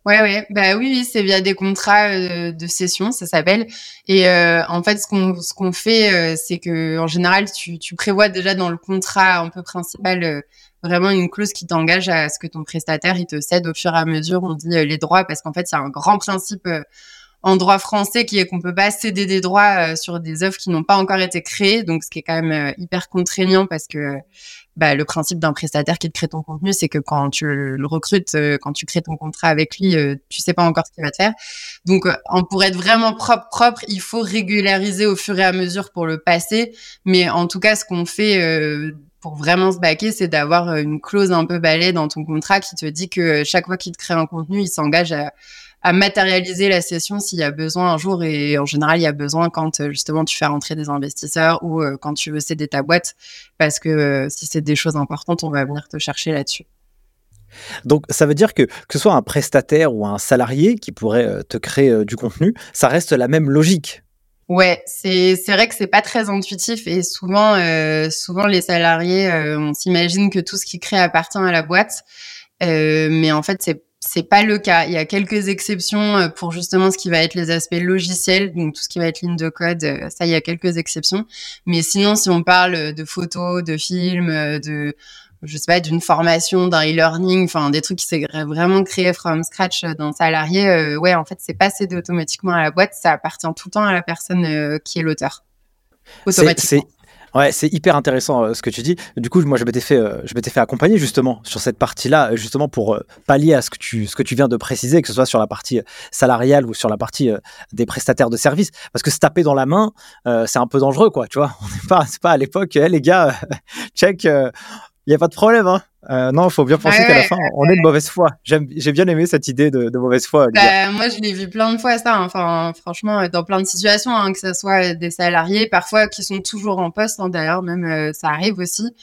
Ouais, ouais, bah oui, oui, c'est via des contrats de cession, ça s'appelle. Et en fait, ce qu'on ce qu'on fait, c'est que en général, tu, tu prévois déjà dans le contrat un peu principal vraiment une clause qui t'engage à ce que ton prestataire il te cède au fur et à mesure. On dit euh, les droits parce qu'en fait, il y a un grand principe euh, en droit français qui est qu'on peut pas céder des droits euh, sur des œuvres qui n'ont pas encore été créées. Donc, ce qui est quand même hyper contraignant parce que bah, le principe d'un prestataire qui te crée ton contenu, c'est que quand tu le recrutes, quand tu crées ton contrat avec lui, tu sais pas encore ce qu'il va te faire. Donc, pour être vraiment propre, propre, il faut régulariser au fur et à mesure pour le passer. Mais en tout cas, ce qu'on fait pour vraiment se baquer, c'est d'avoir euh, une clause un peu balai dans ton contrat qui te dit que euh, chaque fois qu'il te crée un contenu, il s'engage à, matérialiser la session s'il y a besoin un jour. Et en général, il y a besoin quand euh, justement tu fais rentrer des investisseurs ou quand tu veux céder ta boîte, parce que si c'est des choses importantes, on va venir te chercher là-dessus. Donc ça veut dire que que ce soit un prestataire ou un salarié qui pourrait te créer du contenu, ça reste la même logique. Ouais, c'est c'est vrai que c'est pas très intuitif et souvent euh, souvent les salariés euh, on s'imagine que tout ce qui crée appartient à la boîte, euh, mais en fait c'est c'est pas le cas. Il y a quelques exceptions euh, pour justement ce qui va être les aspects logiciels, donc tout ce qui va être ligne de code, euh, ça il y a quelques exceptions. Mais sinon, si on parle de photos, de films, de je sais pas, d'une formation, d'un e-learning, enfin des trucs qui seraient vraiment créés from scratch d'un salarié, euh, ouais, en fait, c'est pas cédé automatiquement à la boîte, ça appartient tout le temps à la personne euh, qui est l'auteur. Automatiquement. Ouais, c'est hyper intéressant euh, ce que tu dis. Du coup, moi, je m'étais fait, je m'étais fait accompagner justement sur cette partie-là, justement pour pallier à ce que tu, ce que tu viens de préciser, que ce soit sur la partie salariale ou sur la partie des prestataires de services, parce que se taper dans la main, c'est un peu dangereux, quoi. Tu vois, on n'est pas, pas à l'époque, les gars, check il n'y a pas de problème. Hein. Euh, non, il faut bien penser qu'à la fin, on est de mauvaise foi. J'ai bien aimé cette idée de, de mauvaise foi. Bah, moi, je l'ai vu plein de fois, ça. Enfin, franchement, dans plein de situations, hein, que ce soit des salariés, parfois qui sont toujours en poste, hein, d'ailleurs, même euh, ça arrive aussi.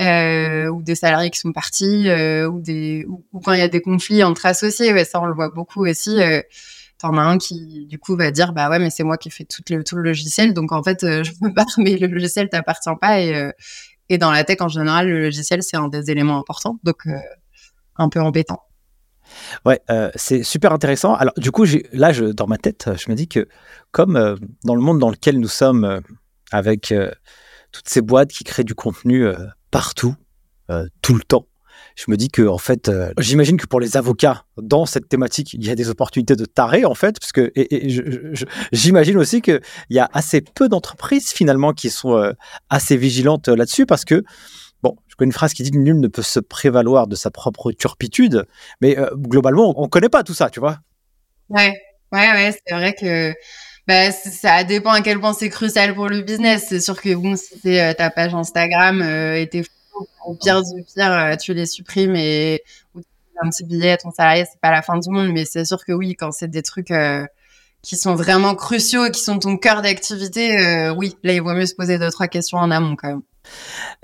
Euh, ou des salariés qui sont partis, euh, ou, des, ou, quand il y a des conflits entre associés, ouais, ça on le voit beaucoup aussi. Euh, T'en as un qui du coup va dire bah ouais mais c'est moi qui ai fait tout le, tout le logiciel donc en fait je me barre mais le logiciel t'appartient pas et, et dans la tech, en général, le logiciel, c'est un des éléments importants, donc euh, un peu embêtant. Ouais, euh, c'est super intéressant. Alors, du coup, là, je, dans ma tête, je me dis que comme euh, dans le monde dans lequel nous sommes, avec toutes ces boîtes qui créent du contenu partout, tout le temps, je me dis que en fait, euh, j'imagine que pour les avocats dans cette thématique, il y a des opportunités de taré en fait, parce que et, j'imagine aussi qu'il y a assez peu d'entreprises finalement qui sont euh, assez vigilantes là-dessus, parce que bon, je connais une phrase qui dit nul ne peut se prévaloir de sa propre turpitude, mais euh, globalement, on, ne connaît pas tout ça, tu vois. Ouais, ouais, ouais, c'est vrai que. Bah, ça dépend à quel point c'est crucial pour le business. C'est sûr que bon, si ta page Instagram et tes au pire du pire, euh, tu les supprimes et ou un petit billet à ton salarié, c'est pas la fin du monde, mais c'est sûr que oui, quand c'est des trucs euh, qui sont vraiment cruciaux et qui sont ton cœur d'activité, euh, oui, là il vaut mieux se poser deux trois questions en amont quand même.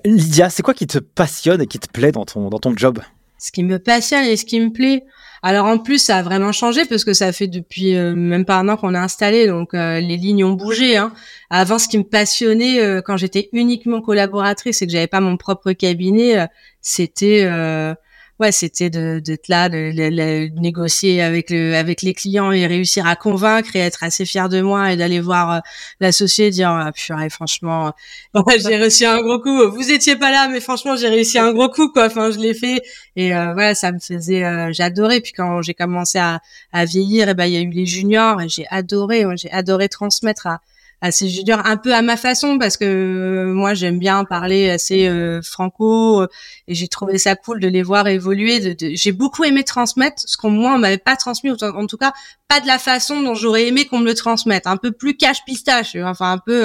Lydia, c'est quoi qui te passionne et qui te plaît dans ton, dans ton job? Ce qui me passionne et ce qui me plaît, alors en plus, ça a vraiment changé parce que ça fait depuis euh, même pas un an qu'on a installé, donc euh, les lignes ont bougé. Hein. Avant, ce qui me passionnait euh, quand j'étais uniquement collaboratrice et que j'avais pas mon propre cabinet, c'était ouais, c'était d'être là, de, négocier avec le, avec les clients et réussir à convaincre et être assez fier de moi et d'aller voir euh, l'associé et dire ah, purée, franchement, j'ai réussi un gros coup. Vous étiez pas là, mais franchement, j'ai réussi un gros coup quoi. Enfin, je l'ai fait et euh, voilà, ça me faisait, euh, j'adorais. Puis quand j'ai commencé à, à vieillir, et eh ben il y a eu les juniors et j'ai adoré, j'ai adoré transmettre à assez junior, un peu à ma façon parce que euh, moi j'aime bien parler assez euh, franco euh, et j'ai trouvé ça cool de les voir évoluer. De, j'ai beaucoup aimé transmettre ce qu'on moi on m'avait pas transmis, en, tout cas pas de la façon dont j'aurais aimé qu'on me le transmette, un peu plus cache pistache, enfin un peu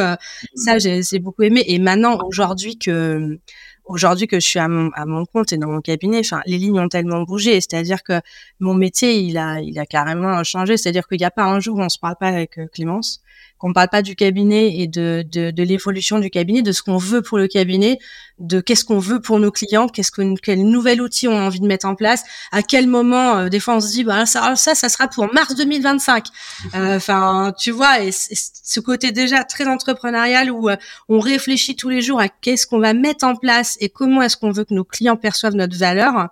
ça j'ai, beaucoup aimé. Et maintenant aujourd'hui que aujourd'hui que je suis à mon, à mon compte et dans mon cabinet, enfin, les lignes ont tellement bougé. C'est-à-dire que mon métier, il a, il a carrément changé. C'est-à-dire qu'il n'y a pas un jour où on se parle pas avec Clémence qu'on parle pas du cabinet et de, de, de l'évolution du cabinet, de ce qu'on veut pour le cabinet, de qu'est-ce qu'on veut pour nos clients, qu'est-ce que quel nouvel outil on a envie de mettre en place, à quel moment, euh, des fois on se dit bah ça, ça, ça sera pour mars 2025. Euh, enfin, tu vois, et, ce côté déjà très entrepreneurial où euh, on réfléchit tous les jours à qu'est-ce qu'on va mettre en place et comment est-ce qu'on veut que nos clients perçoivent notre valeur.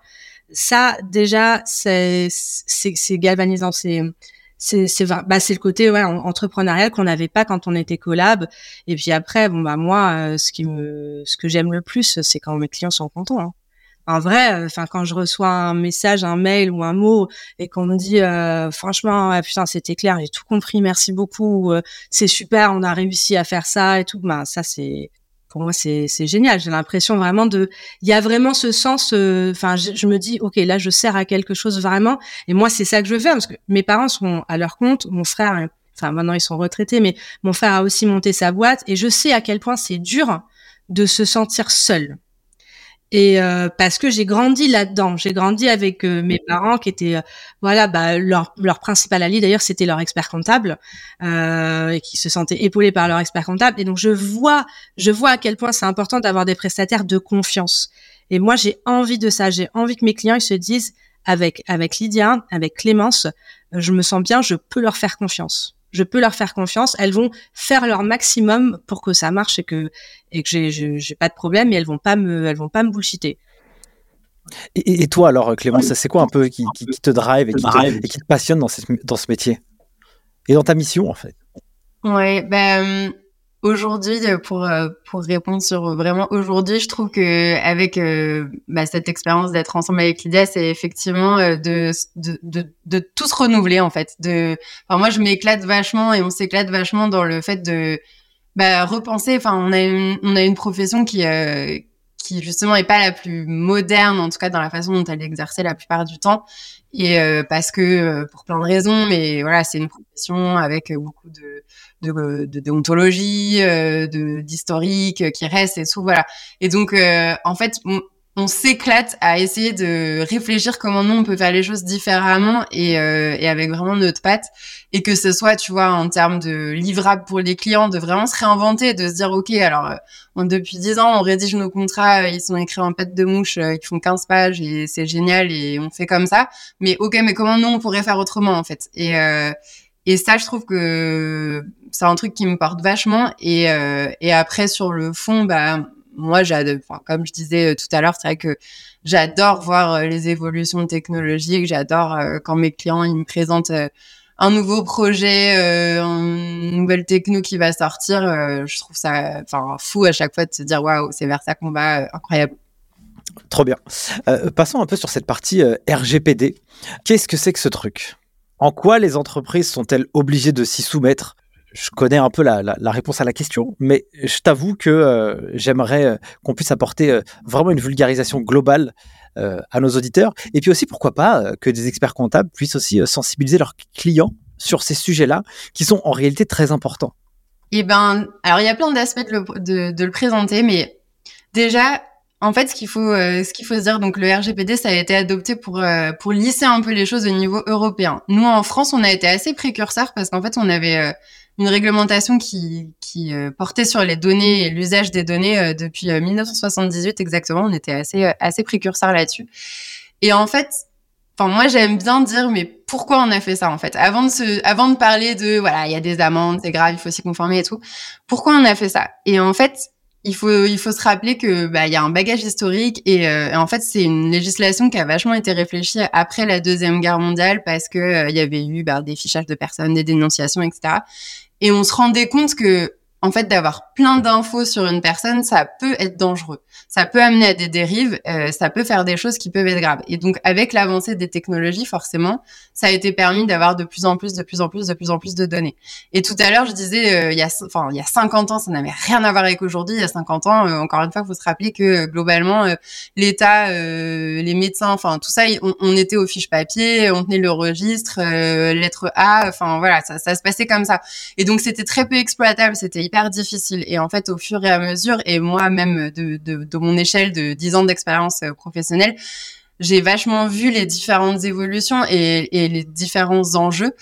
Ça, déjà, c'est galvanisant. C'est c'est c'est bah c'est le côté ouais entrepreneurial qu'on n'avait pas quand on était collab et puis après bon bah moi euh, ce qui me ce que j'aime le plus c'est quand mes clients sont contents hein. en vrai euh, enfin quand je reçois un message un mail ou un mot et qu'on me dit euh, franchement putain c'était clair j'ai tout compris merci beaucoup c'est super on a réussi à faire ça et tout bah ça c'est moi c'est génial. J'ai l'impression vraiment de il y a vraiment ce sens euh, enfin je, me dis ok là je sers à quelque chose vraiment. Et moi c'est ça que je veux parce que mes parents sont à leur compte mon frère enfin maintenant ils sont retraités mais mon frère a aussi monté sa boîte et je sais à quel point c'est dur de se sentir seul et euh, parce que j'ai grandi là-dedans, j'ai grandi avec euh, mes parents qui étaient, euh, voilà, bah, leur, leur principal allié d'ailleurs, c'était leur expert comptable et qui se sentaient épaulés par leur expert comptable. Et donc je vois, je vois à quel point c'est important d'avoir des prestataires de confiance. Et moi, j'ai envie de ça. J'ai envie que mes clients ils se disent, avec avec Lydia, avec Clémence, je me sens bien, je peux leur faire confiance je peux leur faire confiance. Elles vont faire leur maximum pour que ça marche et que et que j'ai j'ai pas de problème. Et elles vont pas me elles vont pas me bullshiter. Et, toi alors Clémence, c'est quoi un peu qui, qui, te drive et qui te, qui te passionne dans, dans ce métier? Et dans ta mission en fait? Ouais, ben Aujourd'hui, euh, pour euh, pour répondre sur vraiment aujourd'hui, je trouve que avec euh, bah, cette expérience d'être ensemble avec Lydia, c'est effectivement de, de, de de tout se renouveler en fait. De, enfin moi je m'éclate vachement et on s'éclate vachement dans le fait de bah, repenser. Enfin on a une on a une profession qui qui justement est pas la plus moderne en tout cas dans la façon dont elle est exercée la plupart du temps et parce que pour plein de raisons, mais voilà c'est une profession avec beaucoup de de, de déontologie, euh, de d'historique euh, qui reste et tout voilà. Et donc euh, en fait on, s'éclate à essayer de réfléchir comment nous on peut faire les choses différemment et, et avec vraiment notre patte. Et que ce soit tu vois en termes de livrables pour les clients de vraiment se réinventer de se dire ok alors depuis 10 ans on rédige nos contrats ils sont écrits en pâte de mouche ils font 15 pages et c'est génial et on fait comme ça. Mais ok mais comment nous on pourrait faire autrement en fait? Et et ça, je trouve que c'est un truc qui me porte vachement. Et, euh, et après, sur le fond, bah, moi, comme je disais euh, tout à l'heure, c'est vrai que j'adore voir euh, les évolutions technologiques. J'adore quand mes clients ils me présentent un nouveau projet, euh, une nouvelle techno qui va sortir. je trouve ça, enfin, fou à chaque fois de se dire waouh, c'est vers ça qu'on va, incroyable. Trop bien. passons un peu sur cette partie RGPD. Qu'est-ce que c'est que ce truc? En quoi les entreprises sont-elles obligées de s'y soumettre? Je connais un peu la, réponse à la question, mais je t'avoue que euh, j'aimerais euh, qu'on puisse apporter euh, vraiment une vulgarisation globale à nos auditeurs. Et puis aussi, pourquoi pas, que des experts comptables puissent aussi sensibiliser leurs clients sur ces sujets-là, qui sont en réalité très importants. Eh ben, alors il y a plein d'aspects de, le présenter, mais déjà, en fait, ce qu'il faut, faut se dire, donc le RGPD, ça a été adopté pour pour lisser un peu les choses au niveau européen. Nous, en France, on a été assez précurseurs parce qu'en fait, on avait une réglementation qui, qui portait sur les données et l'usage des données depuis 1978 exactement. On était assez, assez précurseurs là-dessus. Et en fait, Enfin, moi, j'aime bien dire, mais pourquoi on a fait ça, en fait? Avant de se, avant de parler de, voilà, il y a des amendes, c'est grave, il faut s'y conformer et tout. Pourquoi on a fait ça? Et en fait, il faut, il faut se rappeler que, bah, il y a un bagage historique et, euh, en fait, c'est une législation qui a vachement été réfléchie après la Deuxième Guerre mondiale parce que euh, il y avait eu, bah, des fichages de personnes, des dénonciations, etc. Et on se rendait compte que, en fait, d'avoir plein d'infos sur une personne, ça peut être dangereux. Ça peut amener à des dérives, euh, ça peut faire des choses qui peuvent être graves. Et donc, avec l'avancée des technologies, forcément, ça a été permis d'avoir de plus en plus, de plus en plus, de plus en plus de données. Et tout à l'heure, je disais, euh, il y a, enfin, il y a 50 ans, ça n'avait rien à voir avec aujourd'hui. Il y a 50 ans, euh, encore une fois, il faut se rappeler que globalement, l'État, les médecins, enfin, tout ça, on, on, était aux fiches papier, on tenait le registre, lettre A, enfin, voilà, ça, ça se passait comme ça. Et donc, c'était très peu exploitable, c'était difficile. Et en fait, au fur et à mesure, et moi-même, de mon échelle de 10 ans d'expérience euh, professionnelle, j'ai vachement vu les différentes évolutions et, et, les différents enjeux.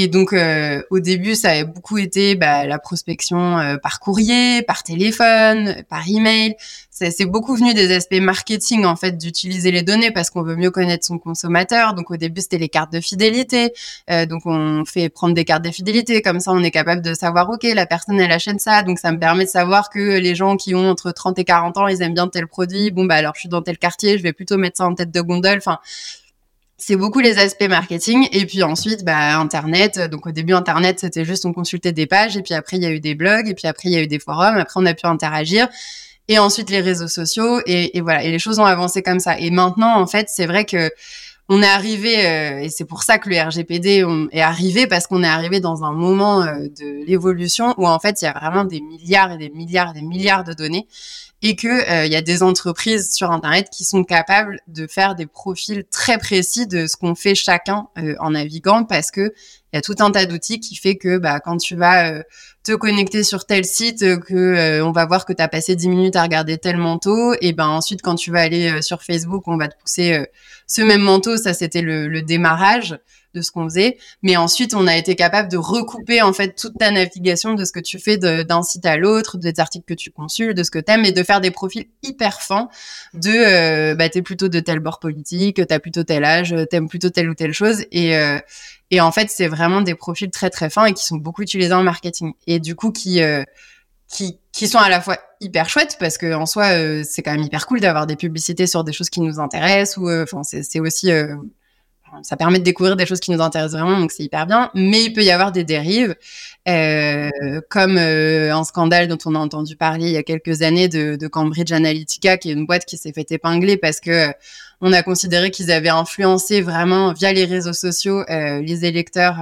Et donc, euh, au début, ça a beaucoup été bah, la prospection euh, par courrier, par téléphone, par email. C'est beaucoup venu des aspects marketing, en fait, d'utiliser les données parce qu'on veut mieux connaître son consommateur. Donc, au début, c'était les cartes de fidélité. Euh, donc, on fait prendre des cartes de fidélité. Comme ça, on est capable de savoir, OK, la personne, elle achète ça. Donc, ça me permet de savoir que les gens qui ont entre 30 et 40 ans, ils aiment bien tel produit. Bon, bah alors, je suis dans tel quartier, je vais plutôt mettre ça en tête de gondole. Enfin, c'est beaucoup les aspects marketing et puis ensuite bah internet. Donc au début internet c'était juste on consultait des pages et puis après il y a eu des blogs et puis après il y a eu des forums. Après on a pu interagir et ensuite les réseaux sociaux et, voilà. Et les choses ont avancé comme ça. Et maintenant en fait c'est vrai que on est arrivé euh, et c'est pour ça que le RGPD est arrivé parce qu'on est arrivé dans un moment euh, de l'évolution où en fait il y a vraiment des milliards et des milliards et des milliards de données et que euh, il y a des entreprises sur internet qui sont capables de faire des profils très précis de ce qu'on fait chacun en naviguant parce que il y a tout un tas d'outils qui fait que bah quand tu vas euh, te connecter sur tel site que on va voir que tu as passé 10 minutes à regarder tel manteau et ben ensuite quand tu vas aller sur Facebook on va te pousser ce même manteau ça c'était le, le démarrage de ce qu'on faisait. Mais ensuite, on a été capable de recouper en fait toute ta navigation de ce que tu fais d'un site à l'autre, des articles que tu consultes, de ce que t'aimes, et de faire des profils hyper fins de euh, bah t'es plutôt de tel bord politique, t'as plutôt tel âge, t'aimes plutôt telle ou telle chose, et euh, et en fait, c'est vraiment des profils très très fins et qui sont beaucoup utilisés en marketing. Et du coup, qui euh, qui, qui sont à la fois hyper chouettes parce que en soi euh, c'est quand même hyper cool d'avoir des publicités sur des choses qui nous intéressent ou enfin c'est aussi ça permet de découvrir des choses qui nous intéressent vraiment, donc c'est hyper bien. Mais il peut y avoir des dérives, euh, comme euh, un scandale dont on a entendu parler il y a quelques années de, Cambridge Analytica, qui est une boîte qui s'est fait épingler parce que euh, on a considéré qu'ils avaient influencé vraiment via les réseaux sociaux les électeurs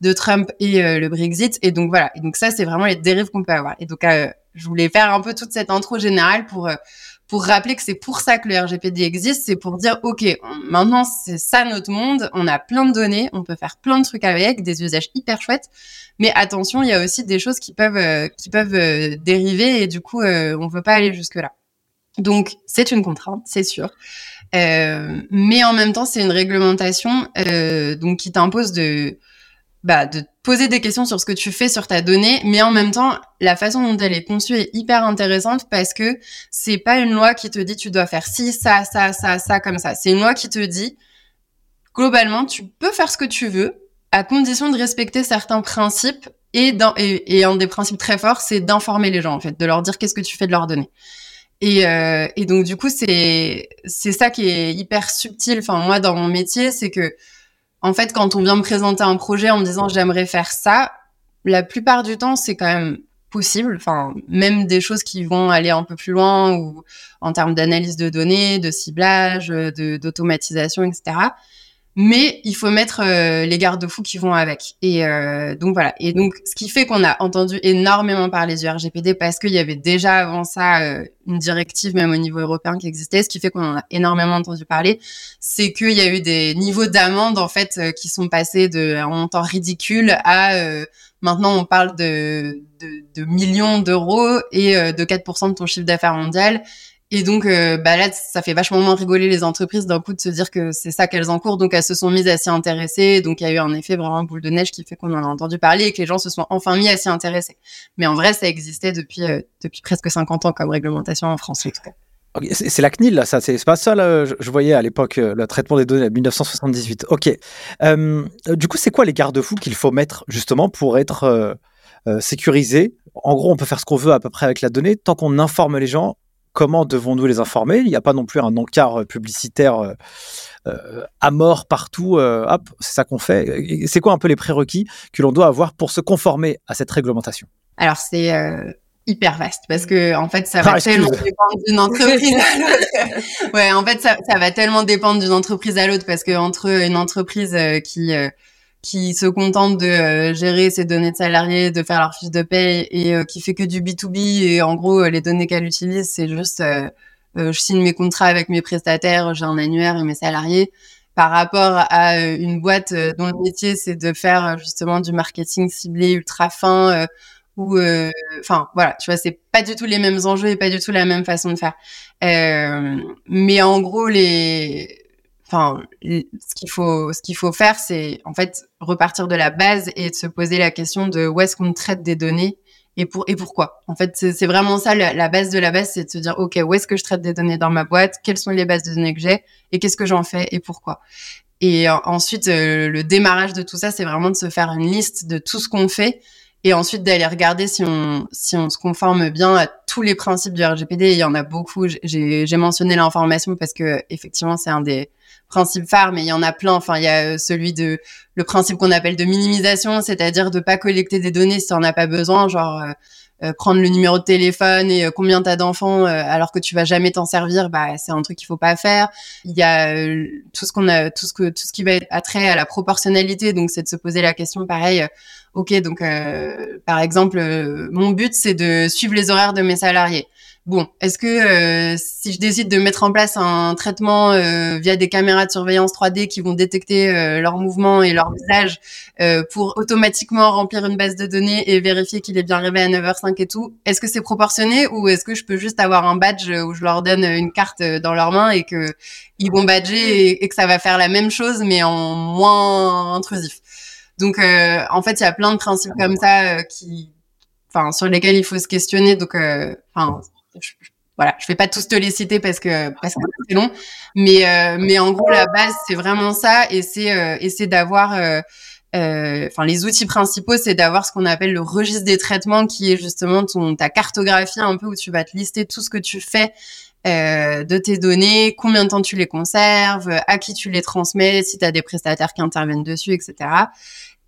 de Trump et le Brexit. Et donc voilà. Et donc ça, c'est vraiment les dérives qu'on peut avoir. Et donc je voulais faire un peu toute cette intro générale pour pour rappeler que c'est pour ça que le RGPD existe, c'est pour dire, OK, maintenant, c'est ça notre monde, on a plein de données, on peut faire plein de trucs avec, des usages hyper chouettes, mais attention, il y a aussi des choses qui peuvent, euh, qui peuvent euh, dériver et du coup, euh, on veut pas aller jusque-là. Donc, c'est une contrainte, c'est sûr. mais en même temps, c'est une réglementation donc qui t'impose de bah, de poser des questions sur ce que tu fais sur ta donnée, mais en même temps, la façon dont elle est conçue est hyper intéressante parce que c'est pas une loi qui te dit tu dois faire ci, ça, ça, ça, ça, comme ça. C'est une loi qui te dit, globalement, tu peux faire ce que tu veux, à condition de respecter certains principes et, dans, et, un des principes très forts, c'est d'informer les gens, en fait, de leur dire qu'est-ce que tu fais de leurs données. Et, euh, et donc, du coup, c'est, c'est ça qui est hyper subtil. Enfin, moi, dans mon métier, c'est que, en fait, quand on vient me présenter un projet en me disant j'aimerais faire ça, la plupart du temps, c'est quand même possible. Enfin, même des choses qui vont aller un peu plus loin ou en termes d'analyse de données, de ciblage, d'automatisation, etc mais il faut mettre euh, les garde-fous qui vont avec. Et euh, donc voilà. Et donc ce qui fait qu'on a entendu énormément parler du RGPD parce qu'il y avait déjà avant ça euh, une directive même au niveau européen qui existait. Ce qui fait qu'on en a énormément entendu parler, c'est qu'il y a eu des niveaux d'amende en fait qui sont passés de un montant ridicule à maintenant on parle de, de, de millions d'euros et de 4% de ton chiffre d'affaires mondial Et donc, euh, bah là, ça fait vachement moins rigoler les entreprises d'un coup de se dire que c'est ça qu'elles encourent. Donc, elles se sont mises à s'y intéresser. Donc, il y a eu un effet vraiment boule de neige qui fait qu'on en a entendu parler et que les gens se sont enfin mis à s'y intéresser. Mais en vrai, ça existait depuis, euh, presque 50 ans comme réglementation en France. C'est la CNIL, là, ça, c'est pas ça, là, je, voyais à l'époque euh, le traitement des données en 1978. Ok. du coup, c'est quoi les garde-fous qu'il faut mettre justement pour être sécurisé? En gros, on peut faire ce qu'on veut à peu près avec la donnée tant qu'on informe les gens comment devons-nous les informer? Il n'y a pas non plus un encart euh, publicitaire euh, euh, à mort partout. hop, c'est ça qu'on fait. C'est quoi un peu les prérequis que l'on doit avoir pour se conformer à cette réglementation? Alors c'est hyper vaste parce que en fait ça va ah, tellement dépendre d'une entreprise à l'autre. ouais, en fait ça, ça va tellement dépendre d'une entreprise à l'autre parce que entre une entreprise qui qui se contente de euh, gérer ses données de salariés, de faire leur fiche de paie et euh, qui fait que du B2B et en gros euh, les données qu'elle utilise c'est juste je signe mes contrats avec mes prestataires, j'ai un annuaire et mes salariés. Par rapport à une boîte dont le métier c'est de faire justement du marketing ciblé ultra fin ou enfin voilà tu vois c'est pas du tout les mêmes enjeux et pas du tout la même façon de faire. Mais en gros les enfin, ce qu'il faut, ce qu'il faut faire, c'est en fait repartir de la base et de se poser la question de où est-ce qu'on traite des données et pour et pourquoi. En fait, c'est vraiment ça la, base de la base, c'est de se dire ok, où est-ce que je traite des données dans ma boîte, quelles sont les bases de données que j'ai? Et qu'est-ce que j'en fais et pourquoi? Et ensuite, euh, le démarrage de tout ça, c'est vraiment de se faire une liste de tout ce qu'on fait et ensuite d'aller regarder si on si on se conforme bien à tous les principes du RGPD. Il y en a beaucoup. J'ai mentionné l'information parce que effectivement c'est un des principes phares, mais il y en a plein. Enfin, il y a euh, celui de le principe qu'on appelle de minimisation, c'est-à-dire de pas collecter des données si on n'a pas besoin, genre euh, euh, prendre le numéro de téléphone et combien t'as d'enfants alors que tu vas jamais t'en servir, bah c'est un truc qu'il faut pas faire. Il y a tout ce qu'on a, tout ce que tout ce qui va être attrait à la proportionnalité, donc c'est de se poser la question pareil ok, donc euh, par exemple, euh, mon but c'est de suivre les horaires de mes salariés. Bon, est-ce que euh, si je décide de mettre en place un traitement via des caméras de surveillance 3D qui vont détecter leurs mouvements et leur visage pour automatiquement remplir une base de données et vérifier qu'il est bien arrivé à 9h05 et tout, est-ce que c'est proportionné ou est-ce que je peux juste avoir un badge où je leur donne une carte dans leurs mains et que ils vont badger et que ça va faire la même chose mais en moins intrusif? Donc, euh, en fait, il y a plein de principes comme ça euh, qui, enfin, sur lesquels il faut se questionner. Donc, euh, enfin, je, voilà, je vais pas tous te les citer parce que c'est long, mais mais en gros, la base, c'est vraiment ça, et c'est c'est d'avoir enfin les outils principaux, c'est d'avoir ce qu'on appelle le registre des traitements, qui est justement ton ta cartographie un peu où tu vas te lister tout ce que tu fais euh, de tes données, combien de temps tu les conserves, à qui tu les transmets, si tu as des prestataires qui interviennent dessus, etc.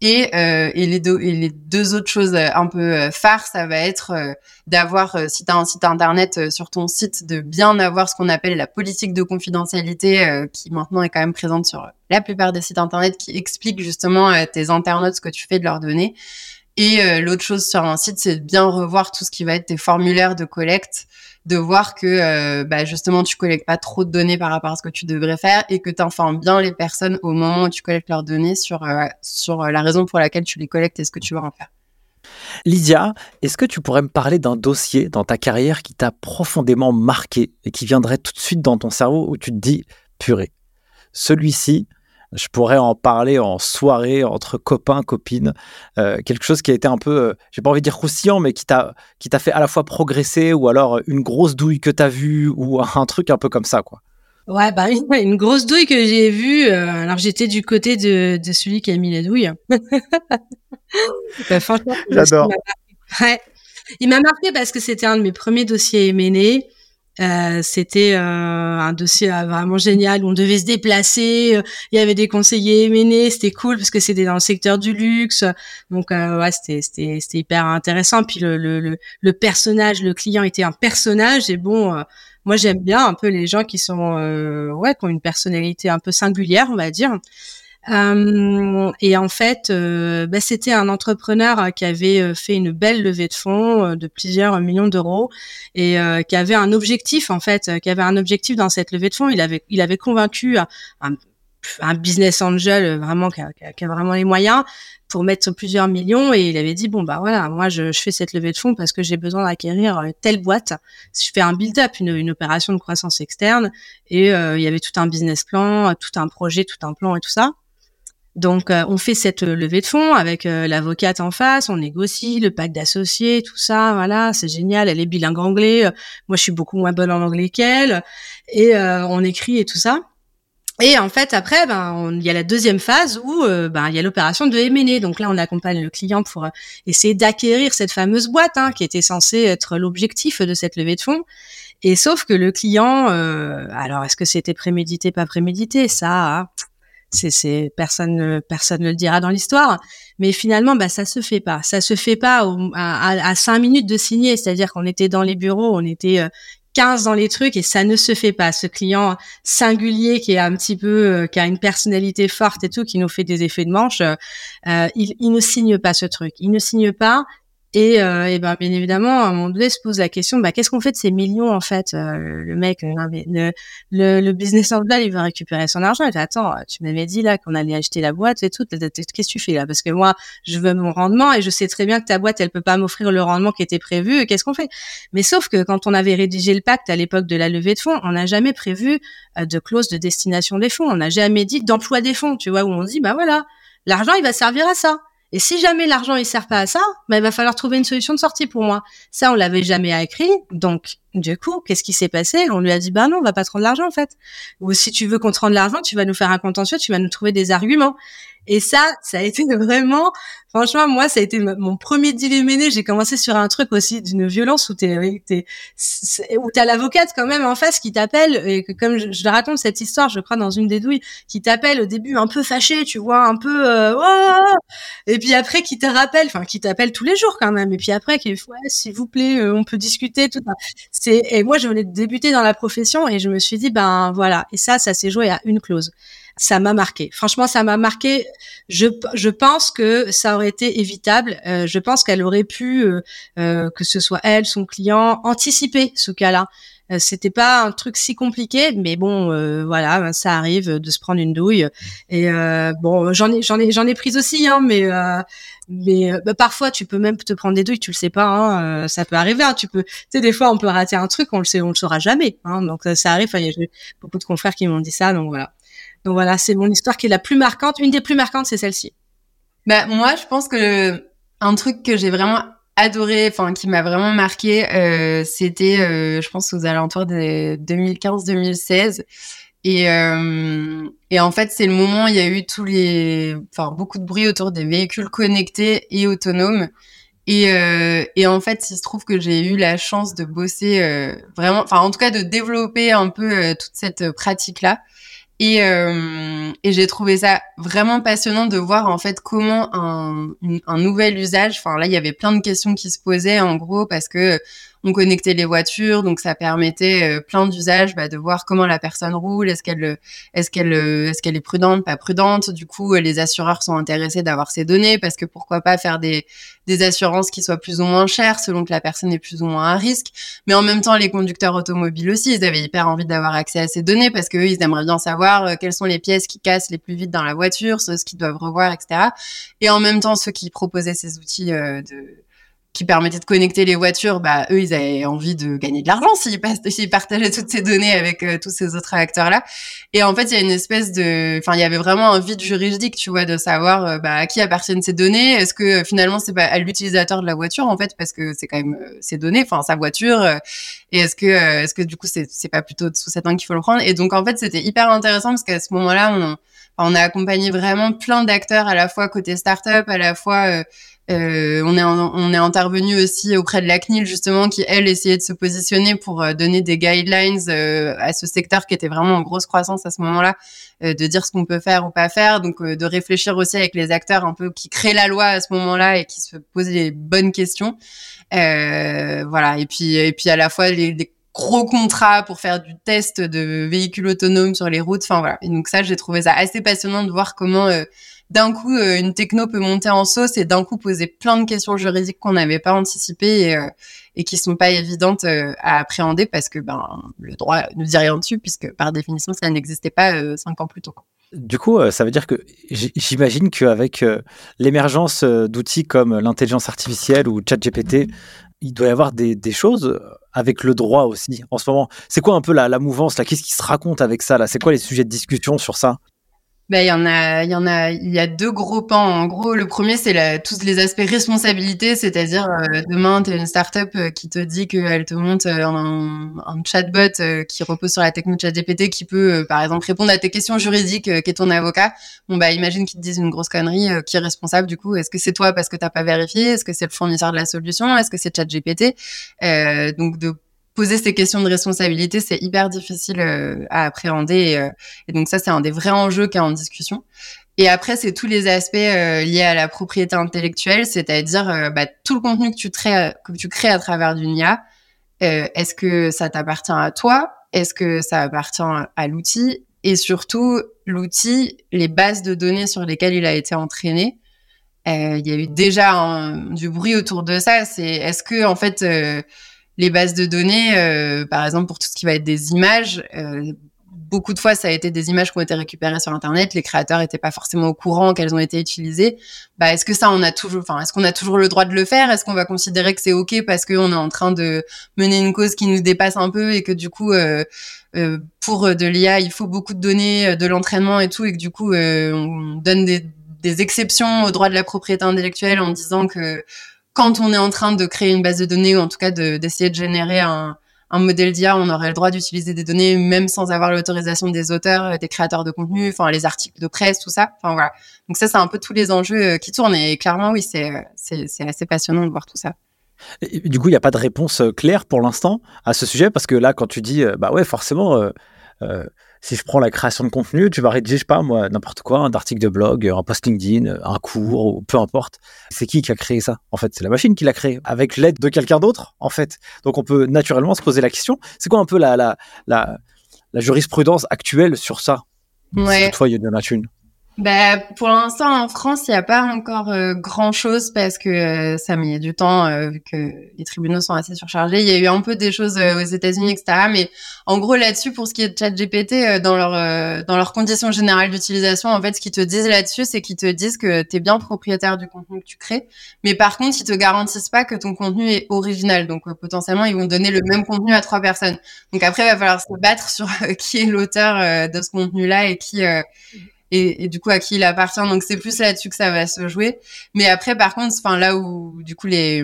Et, euh, et, les deux, et les deux autres choses un peu euh, phares, ça va être euh, d'avoir, euh, si tu as un site internet sur ton site, de bien avoir ce qu'on appelle la politique de confidentialité, qui maintenant est quand même présente sur la plupart des sites internet, qui explique justement à tes internautes ce que tu fais de leurs données. Et l'autre chose sur un site, c'est de bien revoir tout ce qui va être tes formulaires de collecte, de voir que euh, bah, justement tu collectes pas trop de données par rapport à ce que tu devrais faire et que tu informes bien les personnes au moment où tu collectes leurs données sur, euh, sur la raison pour laquelle tu les collectes et ce que tu vas en faire. Lydia, est-ce que tu pourrais me parler d'un dossier dans ta carrière qui t'a profondément marqué et qui viendrait tout de suite dans ton cerveau où tu te dis purée, celui-ci, je pourrais en parler en soirée entre copains, copines. Euh, quelque chose qui a été un peu, euh, j'ai pas envie de dire croustillant, mais qui t'a, qui t'a fait à la fois progresser ou alors une grosse douille que tu as vue ou un truc un peu comme ça, quoi. Ouais, bah une grosse douille que j'ai vue. Euh, alors j'étais du côté de, de, celui qui a mis la douille. bah, franchement, j'adore. Ouais. Il m'a marqué parce que c'était un de mes premiers dossiers éménés. Euh, c'était euh, un dossier euh, vraiment génial. On devait se déplacer. Il y avait des conseillers éménés. C'était cool parce que c'était dans le secteur du luxe. Donc ouais, c'était c'était c'était hyper intéressant. Puis le, le le personnage, le client était un personnage. Et bon, moi j'aime bien un peu les gens qui sont ouais qui ont une personnalité un peu singulière, on va dire. Euh, et en fait, euh, bah, c'était un entrepreneur qui avait euh, fait une belle levée de fonds de plusieurs millions d'euros et qui avait un objectif en fait, qui avait un objectif dans cette levée de fonds. Il avait, il avait convaincu un, business angel vraiment qui a, vraiment les moyens pour mettre plusieurs millions et il avait dit bon bah voilà moi je, fais cette levée de fonds parce que j'ai besoin d'acquérir telle boîte je fais un build-up une, opération de croissance externe et euh, il y avait tout un business plan tout un projet tout un plan et tout ça donc euh, on fait cette levée de fonds avec euh, l'avocate en face on négocie le pacte d'associés tout ça voilà c'est génial elle est bilingue anglais moi je suis beaucoup moins bonne en anglais qu'elle et on écrit et tout ça et en fait, après, ben, il y a la deuxième phase où euh, ben, il y a l'opération de M&A. Donc là, on accompagne le client pour euh, essayer d'acquérir cette fameuse boîte hein, qui était censée être l'objectif de cette levée de fonds. Et sauf que le client, euh, alors est-ce que c'était prémédité, pas prémédité? Ça, hein, c'est, personne, personne ne le dira dans l'histoire. Mais finalement, bah, ça se fait pas. Ça se fait pas à, à, cinq minutes de signer. C'est-à-dire qu'on était dans les bureaux, on était 15 dans les trucs et ça ne se fait pas. Ce client singulier qui est un petit peu, euh, qui a une personnalité forte et tout, qui nous fait des effets de manche, euh, euh il, il, ne signe pas ce truc. Il ne signe pas et, euh, ben, bien évidemment, à un moment donné, se pose la question, bah, qu'est-ce qu'on fait de ces millions en fait euh, Le mec, euh, le, le, le business il veut récupérer son argent. Il fait, attends, tu m'avais dit là qu'on allait acheter la boîte et tout. Qu'est-ce que tu fais là? Parce que moi, je veux mon rendement et je sais très bien que ta boîte, elle peut pas m'offrir le rendement qui était prévu. Qu'est-ce qu'on fait? Mais sauf que quand on avait rédigé le pacte à l'époque de la levée de fonds, on n'a jamais prévu de clause de destination des fonds. On n'a jamais dit d'emploi des fonds. Tu vois où on dit, bah voilà, l'argent, il va servir à ça. Et si jamais l'argent il sert pas à ça, bah, il va falloir trouver une solution de sortie pour moi. Ça, on l'avait jamais écrit. Donc, du coup, qu'est-ce qui s'est passé? On lui a dit, bah non, on va pas te rendre l'argent en fait. Ou si tu veux qu'on te rende l'argent, tu vas nous faire un contentieux, tu vas nous trouver des arguments. Et ça, ça a été vraiment, franchement, moi, ça a été mon premier diléméné. J'ai commencé sur un truc aussi d'une violence où t'es, t'es, où t'as l'avocate quand même en face qui t'appelle et que comme je, raconte cette histoire, je crois dans une des douilles, qui t'appelle au début un peu fâché, tu vois, un peu, euh, oh et puis après qui te rappelle, enfin qui t'appelle tous les jours quand même, et puis après qui, ouais, s'il vous plaît, euh, on peut discuter, tout. Et moi je venais de débuter dans la profession et je me suis dit ben voilà, et ça, ça s'est joué à une clause ça m'a marqué. Franchement, ça m'a marqué. Je, je pense que ça aurait été évitable. Euh, je pense qu'elle aurait pu, euh, euh, que ce soit elle, son client, anticiper ce cas-là. Euh, c'était pas un truc si compliqué, mais bon, euh, voilà, ça arrive de se prendre une douille. Et bon, j'en ai, j'en ai, j'en ai prise aussi, hein, mais mais bah, parfois tu peux même te prendre des douilles, tu le sais pas, hein, ça peut arriver. Hein, tu peux, tu sais, des fois on peut rater un truc, on le sait, on le saura jamais. Hein, donc ça arrive. Il y a beaucoup de confrères qui m'ont dit ça, donc voilà. Donc voilà, c'est mon histoire qui est la plus marquante. Une des plus marquantes, c'est celle-ci. Bah moi, je pense que un truc que j'ai vraiment adoré, enfin qui m'a vraiment marqué, euh, c'était, euh, je pense, aux alentours de 2015-2016. Et, euh, et en fait, c'est le moment où il y a eu tous les, enfin beaucoup de bruit autour des véhicules connectés et autonomes. Et, euh, et en fait, il se trouve que j'ai eu la chance de bosser euh, vraiment, enfin en tout cas de développer un peu euh, toute cette pratique-là. Et, euh, et j'ai trouvé ça vraiment passionnant de voir en fait comment un, un nouvel usage, enfin là il y avait plein de questions qui se posaient en gros parce que on connectait les voitures, donc ça permettait euh, plein d'usages bah, de voir comment la personne roule, est-ce qu'elle qu'elle est-ce est prudente, pas prudente. Du coup, les assureurs sont intéressés d'avoir ces données parce que pourquoi pas faire des des assurances qui soient plus ou moins chères selon que la personne est plus ou moins à risque. Mais en même temps, les conducteurs automobiles aussi, ils avaient hyper envie d'avoir accès à ces données parce qu'eux, ils aimeraient bien savoir euh, quelles sont les pièces qui cassent les plus vite dans la voiture, ce qu'ils doivent revoir, etc. Et en même temps, ceux qui proposaient ces outils euh, de qui permettait de connecter les voitures, bah eux ils avaient envie de gagner de l'argent s'ils, partageaient toutes ces données avec euh, tous ces autres acteurs là. Et en fait il y a une espèce de, enfin il y avait vraiment un vide juridique, tu vois, de savoir euh, bah à qui appartiennent ces données. Est-ce que euh, finalement c'est pas à l'utilisateur de la voiture en fait parce que c'est quand même ces données, enfin sa voiture. et est-ce que est-ce que du coup c'est c'est pas plutôt sous cette angle qu'il faut le prendre? Et donc en fait c'était hyper intéressant parce qu'à ce moment-là on on a accompagné vraiment plein d'acteurs à la fois côté startup, à la fois euh, on est on est intervenu aussi auprès de la CNIL justement qui elle essayait de se positionner pour euh, donner des guidelines euh, à ce secteur qui était vraiment en grosse croissance à ce moment-là, de dire ce qu'on peut faire ou pas faire, donc de réfléchir aussi avec les acteurs un peu qui créent la loi à ce moment-là et qui se posent les bonnes questions. voilà et puis et puis à la fois les, gros contrats pour faire du test de véhicules autonomes sur les routes. Enfin voilà. Et donc ça, j'ai trouvé ça assez passionnant de voir comment d'un coup, euh, une techno peut monter en sauce et d'un coup poser plein de questions juridiques qu'on n'avait pas anticipées et, euh, et qui sont pas évidentes euh, à appréhender parce que ben le droit ne dit rien dessus puisque par définition ça n'existait pas cinq ans plus tôt. Du coup, ça veut dire que j'imagine qu'avec l'émergence d'outils comme l'intelligence artificielle ou ChatGPT, il doit y avoir des, choses avec le droit aussi en ce moment. C'est quoi un peu la, la mouvance là? Qu'est-ce qui se raconte avec ça là? C'est quoi les sujets de discussion sur ça? Ben, il y en a, il y en a, il y a deux gros pans. En gros, le premier, c'est tous les aspects responsabilité, c'est-à-dire euh, demain, tu es une startup euh, qui te dit qu'elle te monte euh, un, un chatbot qui repose sur la technologie ChatGPT qui peut, par exemple, répondre à tes questions juridiques, qui est ton avocat. Bon, bah, imagine qu'ils te disent une grosse connerie, qui est responsable du coup Est-ce que c'est toi parce que t'as pas vérifié? Est-ce que c'est le fournisseur de la solution? Est-ce que c'est ChatGPT? Donc, de poser ces questions de responsabilité, c'est hyper difficile euh, à appréhender. Euh, et, donc ça, c'est un des vrais enjeux qui est en discussion. Et après, c'est tous les aspects euh, liés à la propriété intellectuelle, c'est-à-dire bah, tout le contenu que tu, crées, que tu crées à travers d'une IA. Est-ce que ça t'appartient à toi? Est-ce que ça appartient à l'outil? Et surtout, l'outil, les bases de données sur lesquelles il a été entraîné. Il y a eu déjà du bruit autour de ça. C'est est-ce que en fait les bases de données, euh, par exemple pour tout ce qui va être des images, euh, beaucoup de fois ça a été des images qui ont été récupérées sur internet, les créateurs n'étaient pas forcément au courant qu'elles ont été utilisées. Bah est-ce que ça on a toujours enfin est-ce qu'on a toujours le droit de le faire? Est-ce qu'on va considérer que c'est OK parce qu'on est en train de mener une cause qui nous dépasse un peu et que du coup euh, pour de l'IA, il faut beaucoup de données, de l'entraînement et tout et que du coup on donne des des exceptions au droit de la propriété intellectuelle en disant que quand on est en train de créer une base de données ou en tout cas d'essayer de, générer un, modèle d'IA, on aurait le droit d'utiliser des données même sans avoir l'autorisation des auteurs, euh, des créateurs de contenu, enfin les articles de presse, tout ça. Enfin voilà. Donc ça, c'est un peu tous les enjeux euh, qui tournent et clairement, oui, c'est euh, c'est assez passionnant de voir tout ça. du coup, il n'y a pas de réponse claire pour l'instant à ce sujet? Parce que là, quand tu dis, bah ouais, forcément. Si je prends la création de contenu, tu vas rédiger, je sais pas moi, n'importe quoi, un article de blog, un post LinkedIn, un cours, ou peu importe. C'est qui qui a créé ça En fait, c'est la machine qui l'a créé, avec l'aide de quelqu'un d'autre, en fait. Donc on peut naturellement se poser la question, c'est quoi un peu la, la, la, la jurisprudence actuelle sur ça? Ouais. Toi, Yodia Thune bah, pour l'instant, en France, il n'y a pas encore euh, grand-chose parce que euh, ça met du temps, euh, vu que les tribunaux sont assez surchargés. Il y a eu un peu des choses aux États-Unis, etc. Mais en gros, là-dessus, pour ce qui est de ChatGPT, dans leur dans leurs conditions générales d'utilisation, en fait, ce qu'ils te disent là-dessus, c'est qu'ils te disent que tu es bien propriétaire du contenu que tu crées, mais par contre, ils te garantissent pas que ton contenu est original. Donc, potentiellement, ils vont donner le même contenu à trois personnes. Donc après, il va falloir se battre sur qui est l'auteur de ce contenu-là et qui et, et, du coup à qui il appartient. Donc c'est plus là-dessus que ça va se jouer. Mais après, par contre, enfin là où du coup les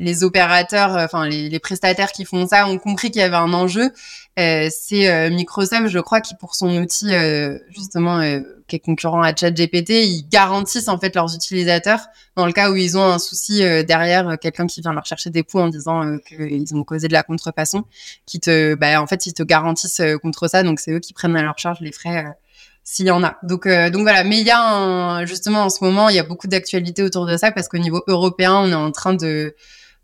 les opérateurs, enfin les, les, prestataires qui font ça ont compris qu'il y avait un enjeu. Euh, c'est euh, Microsoft, je crois, qui pour son outil euh, justement euh, qui est concurrent à ChatGPT, ils garantissent en fait leurs utilisateurs dans le cas où ils ont un souci euh, derrière quelqu'un qui vient leur chercher des poux en disant qu'ils ont causé de la contrefaçon, qui te, bah, en fait, ils te garantissent contre ça. Donc c'est eux qui prennent à leur charge les frais s'il y en a. Donc, euh, donc voilà. Mais il y a justement en ce moment, il y a beaucoup d'actualités autour de ça parce qu'au niveau européen, on est en train de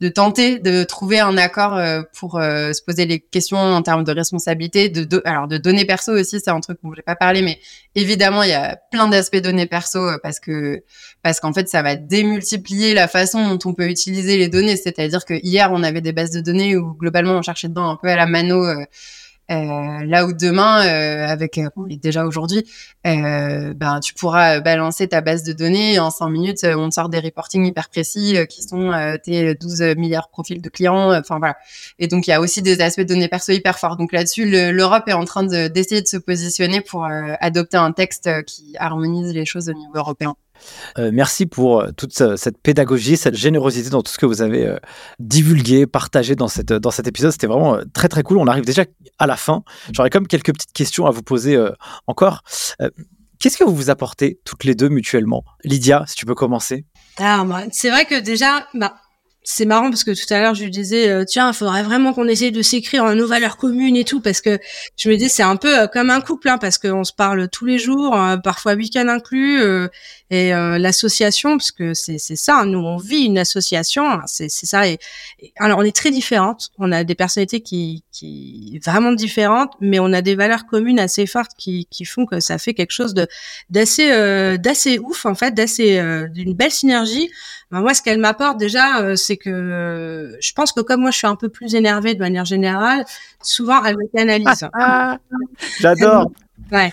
de tenter de trouver un accord euh, pour euh, se poser les questions en termes de responsabilité, de, alors de données perso aussi, c'est un truc dont je vais pas parler, mais évidemment il y a plein d'aspects données perso parce que parce qu'en fait ça va démultiplier la façon dont on peut utiliser les données. C'est-à-dire que hier on avait des bases de données où globalement on cherchait dedans un peu à la mano euh, là où demain, euh, avec euh, déjà aujourd'hui, euh, ben tu pourras balancer ta base de données et en 5 minutes, on te sort des reportings hyper précis qui sont tes 12 milliards profils de clients. Enfin voilà. Et donc il y a aussi des aspects de données perso hyper forts. Donc là-dessus, l'Europe est en train d'essayer de, se positionner pour adopter un texte qui harmonise les choses au niveau européen. Euh, merci pour euh, toute cette pédagogie, cette générosité dans tout ce que vous avez euh, divulgué, partagé dans, cette, dans cet épisode. C'était vraiment très très cool. On arrive déjà à la fin. J'aurais comme quelques petites questions à vous poser encore. Qu'est-ce que vous vous apportez toutes les deux mutuellement? Lydia, si tu peux commencer. Ah, c'est vrai que déjà, bah, c'est marrant parce que tout à l'heure je lui disais euh, tiens il faudrait vraiment qu'on essaye de s'écrire nos valeurs communes et tout parce que je me dis c'est un peu euh, comme un couple hein, parce qu'on se parle tous les jours euh, parfois week-end inclus et l'association parce que c'est c'est ça nous on vit une association hein, c'est c'est ça et, alors on est très différentes. On a des personnalités qui qui vraiment différentes mais on a des valeurs communes assez fortes qui qui font que ça fait quelque chose de d'assez d'assez ouf en fait d'assez d'une belle synergie. Ben, moi ce qu'elle m'apporte déjà c'est que je pense que comme moi je suis un peu plus énervée de manière générale, souvent elle me canalise. J'adore. Ouais.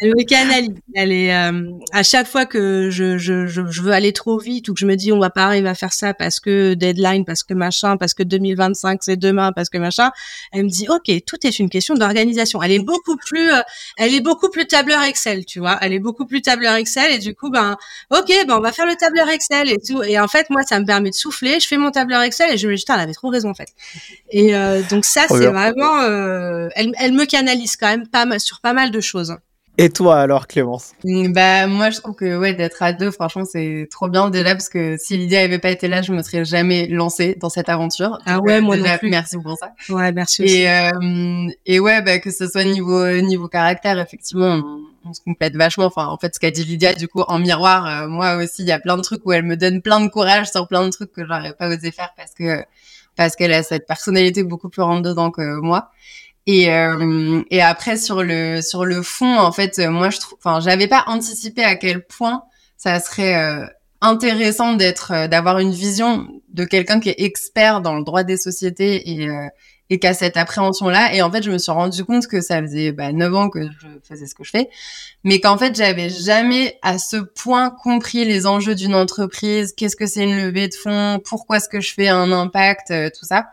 Elle me canalise. Elle est euh, à chaque fois que je, je, je, veux aller trop vite ou que je me dis on va pas arriver à faire ça parce que deadline, parce que machin, parce que 2025 c'est demain, parce que machin. Elle me dit ok, tout est une question d'organisation. Elle est beaucoup plus, euh, elle est beaucoup plus tableur Excel, tu vois. Elle est beaucoup plus tableur Excel et du coup ben ok, ben on va faire le tableur Excel et tout. Et en fait moi ça me permet de souffler. Je fais mon tableur Excel et je me dis putain elle avait trop raison en fait. Et euh, donc ça c'est vraiment, elle, elle me canalise quand même pas mal sur pas mal de choses. Et toi alors, Clémence? Bah moi, je trouve que ouais, d'être à deux, franchement, c'est trop bien déjà parce que si Lydia avait pas été là, je me serais jamais lancée dans cette aventure. Ah ouais, moi non plus. Merci pour ça. Ouais, merci aussi. Et euh, et ouais, bah que ce soit niveau niveau caractère, effectivement, on, se complète vachement. Enfin, en fait, ce qu'a dit Lydia, du coup, en miroir, euh, moi aussi, il y a plein de trucs où elle me donne plein de courage sur plein de trucs que j'aurais pas osé faire parce que parce qu'elle a cette personnalité beaucoup plus rentre dedans que moi. Et, euh, et après sur le sur le fond, en fait, moi je trouve, enfin, j'avais pas anticipé à quel point ça serait euh, intéressant d'être, euh, d'avoir une vision de quelqu'un qui est expert dans le droit des sociétés et et qui a cette appréhension-là. Et en fait, je me suis rendu compte que ça faisait bah, 9 ans que je faisais ce que je fais, mais qu'en fait, j'avais jamais à ce point compris les enjeux d'une entreprise, qu'est-ce que c'est une levée de fonds, pourquoi est-ce que je fais un impact, tout ça.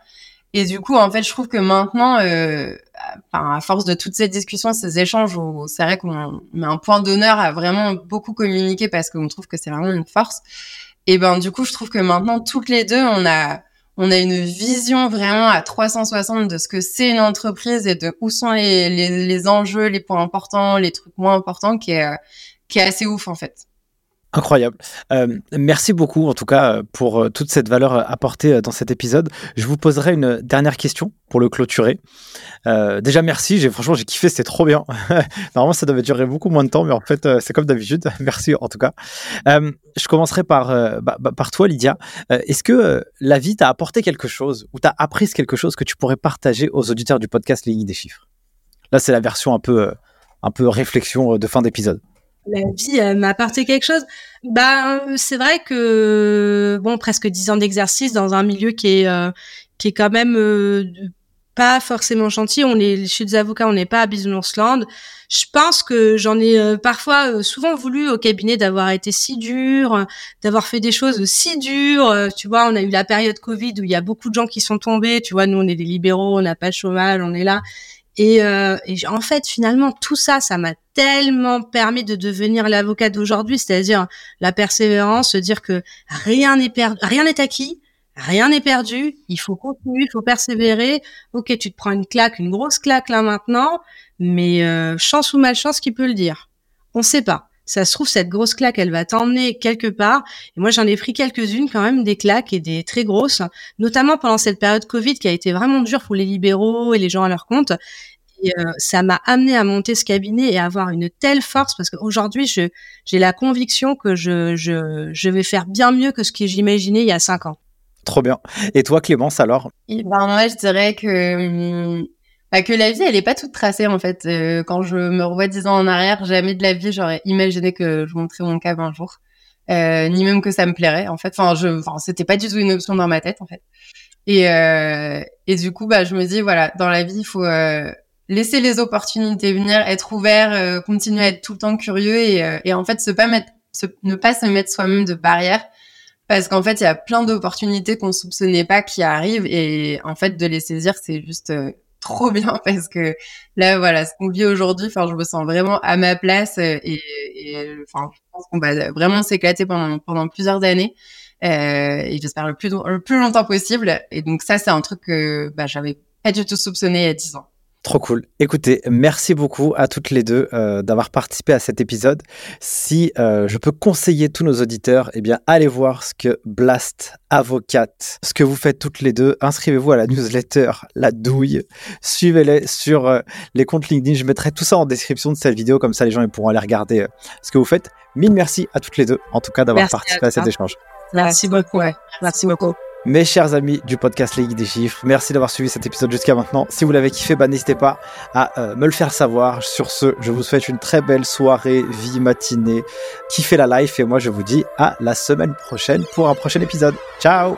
Et du coup, en fait, je trouve que maintenant, euh, à force de toutes ces discussions, ces échanges, c'est vrai qu'on met un point d'honneur à vraiment beaucoup communiquer parce qu'on trouve que c'est vraiment une force. Et ben, du coup, je trouve que maintenant, toutes les deux, on a, on a une vision vraiment à 360 de ce que c'est une entreprise et de où sont les, les, les, enjeux, les points importants, les trucs moins importants, qui est, qui est assez ouf en fait. Incroyable. Euh, merci beaucoup, en tout cas, euh, pour euh, toute cette valeur apportée dans cet épisode. Je vous poserai une dernière question pour le clôturer. déjà, merci. J'ai franchement, j'ai kiffé. C'était trop bien. Normalement, ça devait durer beaucoup moins de temps, mais en fait, c'est comme d'habitude. merci, en tout cas. je commencerai par, bah, bah, par toi, Lydia. Est-ce que la vie t'a apporté quelque chose ou t'as appris quelque chose que tu pourrais partager aux auditeurs du podcast Ligne des chiffres? Là, c'est la version un peu, un peu réflexion de fin d'épisode la vie m'a apporté quelque chose. Bah, c'est vrai que bon, presque dix ans d'exercice dans un milieu qui est euh, qui est quand même euh, pas forcément gentil. On est, je suis des avocats, on n'est pas à Bisounours-Land. Je pense que j'en ai euh, parfois souvent voulu au cabinet d'avoir été si dur, d'avoir fait des choses si dures. tu vois, on a eu la période Covid où il y a beaucoup de gens qui sont tombés. Tu vois, nous on est des libéraux, on n'a pas de chômage, on est là. Et, euh, en fait, finalement, tout ça, ça m'a tellement permis de devenir l'avocat d'aujourd'hui, c'est-à-dire la persévérance, se dire que rien n'est perdu, rien n'est acquis, rien n'est perdu, il faut continuer, il faut persévérer. Ok, tu te prends une claque, une grosse claque là maintenant, mais euh, chance ou malchance, qui peut le dire? On ne sait pas. Ça se trouve, cette grosse claque, elle va t'emmener quelque part. Et moi, j'en ai pris quelques-unes quand même, des claques et des très grosses, notamment pendant cette période Covid qui a été vraiment dure pour les libéraux et les gens à leur compte. Et euh, ça m'a amené à monter ce cabinet et à avoir une telle force parce qu'aujourd'hui, j'ai la conviction que je, je, je vais faire bien mieux que ce que j'imaginais il y a cinq ans. Trop bien. Et toi, Clémence, alors? Ben, Moi, je dirais que hum, bah, que la vie, elle est pas toute tracée en fait. Euh, quand je me revois dix ans en arrière, jamais de la vie j'aurais imaginé que je montrais mon cave un jour, euh, ni même que ça me plairait en fait. Enfin, enfin, c'était pas du tout une option dans ma tête en fait. Et euh, et du coup, bah, je me dis voilà, dans la vie, il faut euh, laisser les opportunités venir, être ouvert, euh, continuer à être tout le temps curieux et, et en fait, se pas mettre, ne pas se mettre soi-même de barrières parce qu'en fait, il y a plein d'opportunités qu'on soupçonnait pas qui arrivent et en fait, de les saisir, c'est juste trop bien parce que là, voilà, ce qu'on vit aujourd'hui, enfin, je me sens vraiment à ma place euh, et, et enfin, je pense qu'on va vraiment s'éclater pendant, pendant plusieurs années. Euh, et j'espère le plus, le plus longtemps possible. Et donc ça, c'est un truc que bah, j'avais pas du tout soupçonné il y a 10 ans. Trop cool. Écoutez, merci beaucoup à toutes les deux euh, d'avoir participé à cet épisode. Si euh, je peux conseiller tous nos auditeurs, eh bien, allez voir ce que Blast Avocate, ce que vous faites toutes les deux. Inscrivez-vous à la newsletter La Douille. Suivez-les sur euh, les comptes LinkedIn. Je mettrai tout ça en description de cette vidéo, comme ça les gens ils pourront aller regarder ce que vous faites. Mille merci à toutes les deux, en tout cas, d'avoir participé à, cet échange. Merci beaucoup. Merci beaucoup. Mes chers amis du podcast Ligue des Chiffres, merci d'avoir suivi cet épisode jusqu'à maintenant. Si vous l'avez kiffé, bah, n'hésitez pas à euh, me le faire savoir. Sur ce, je vous souhaite une très belle soirée, vie, matinée. Kiffez la life et moi je vous dis à la semaine prochaine pour un prochain épisode. Ciao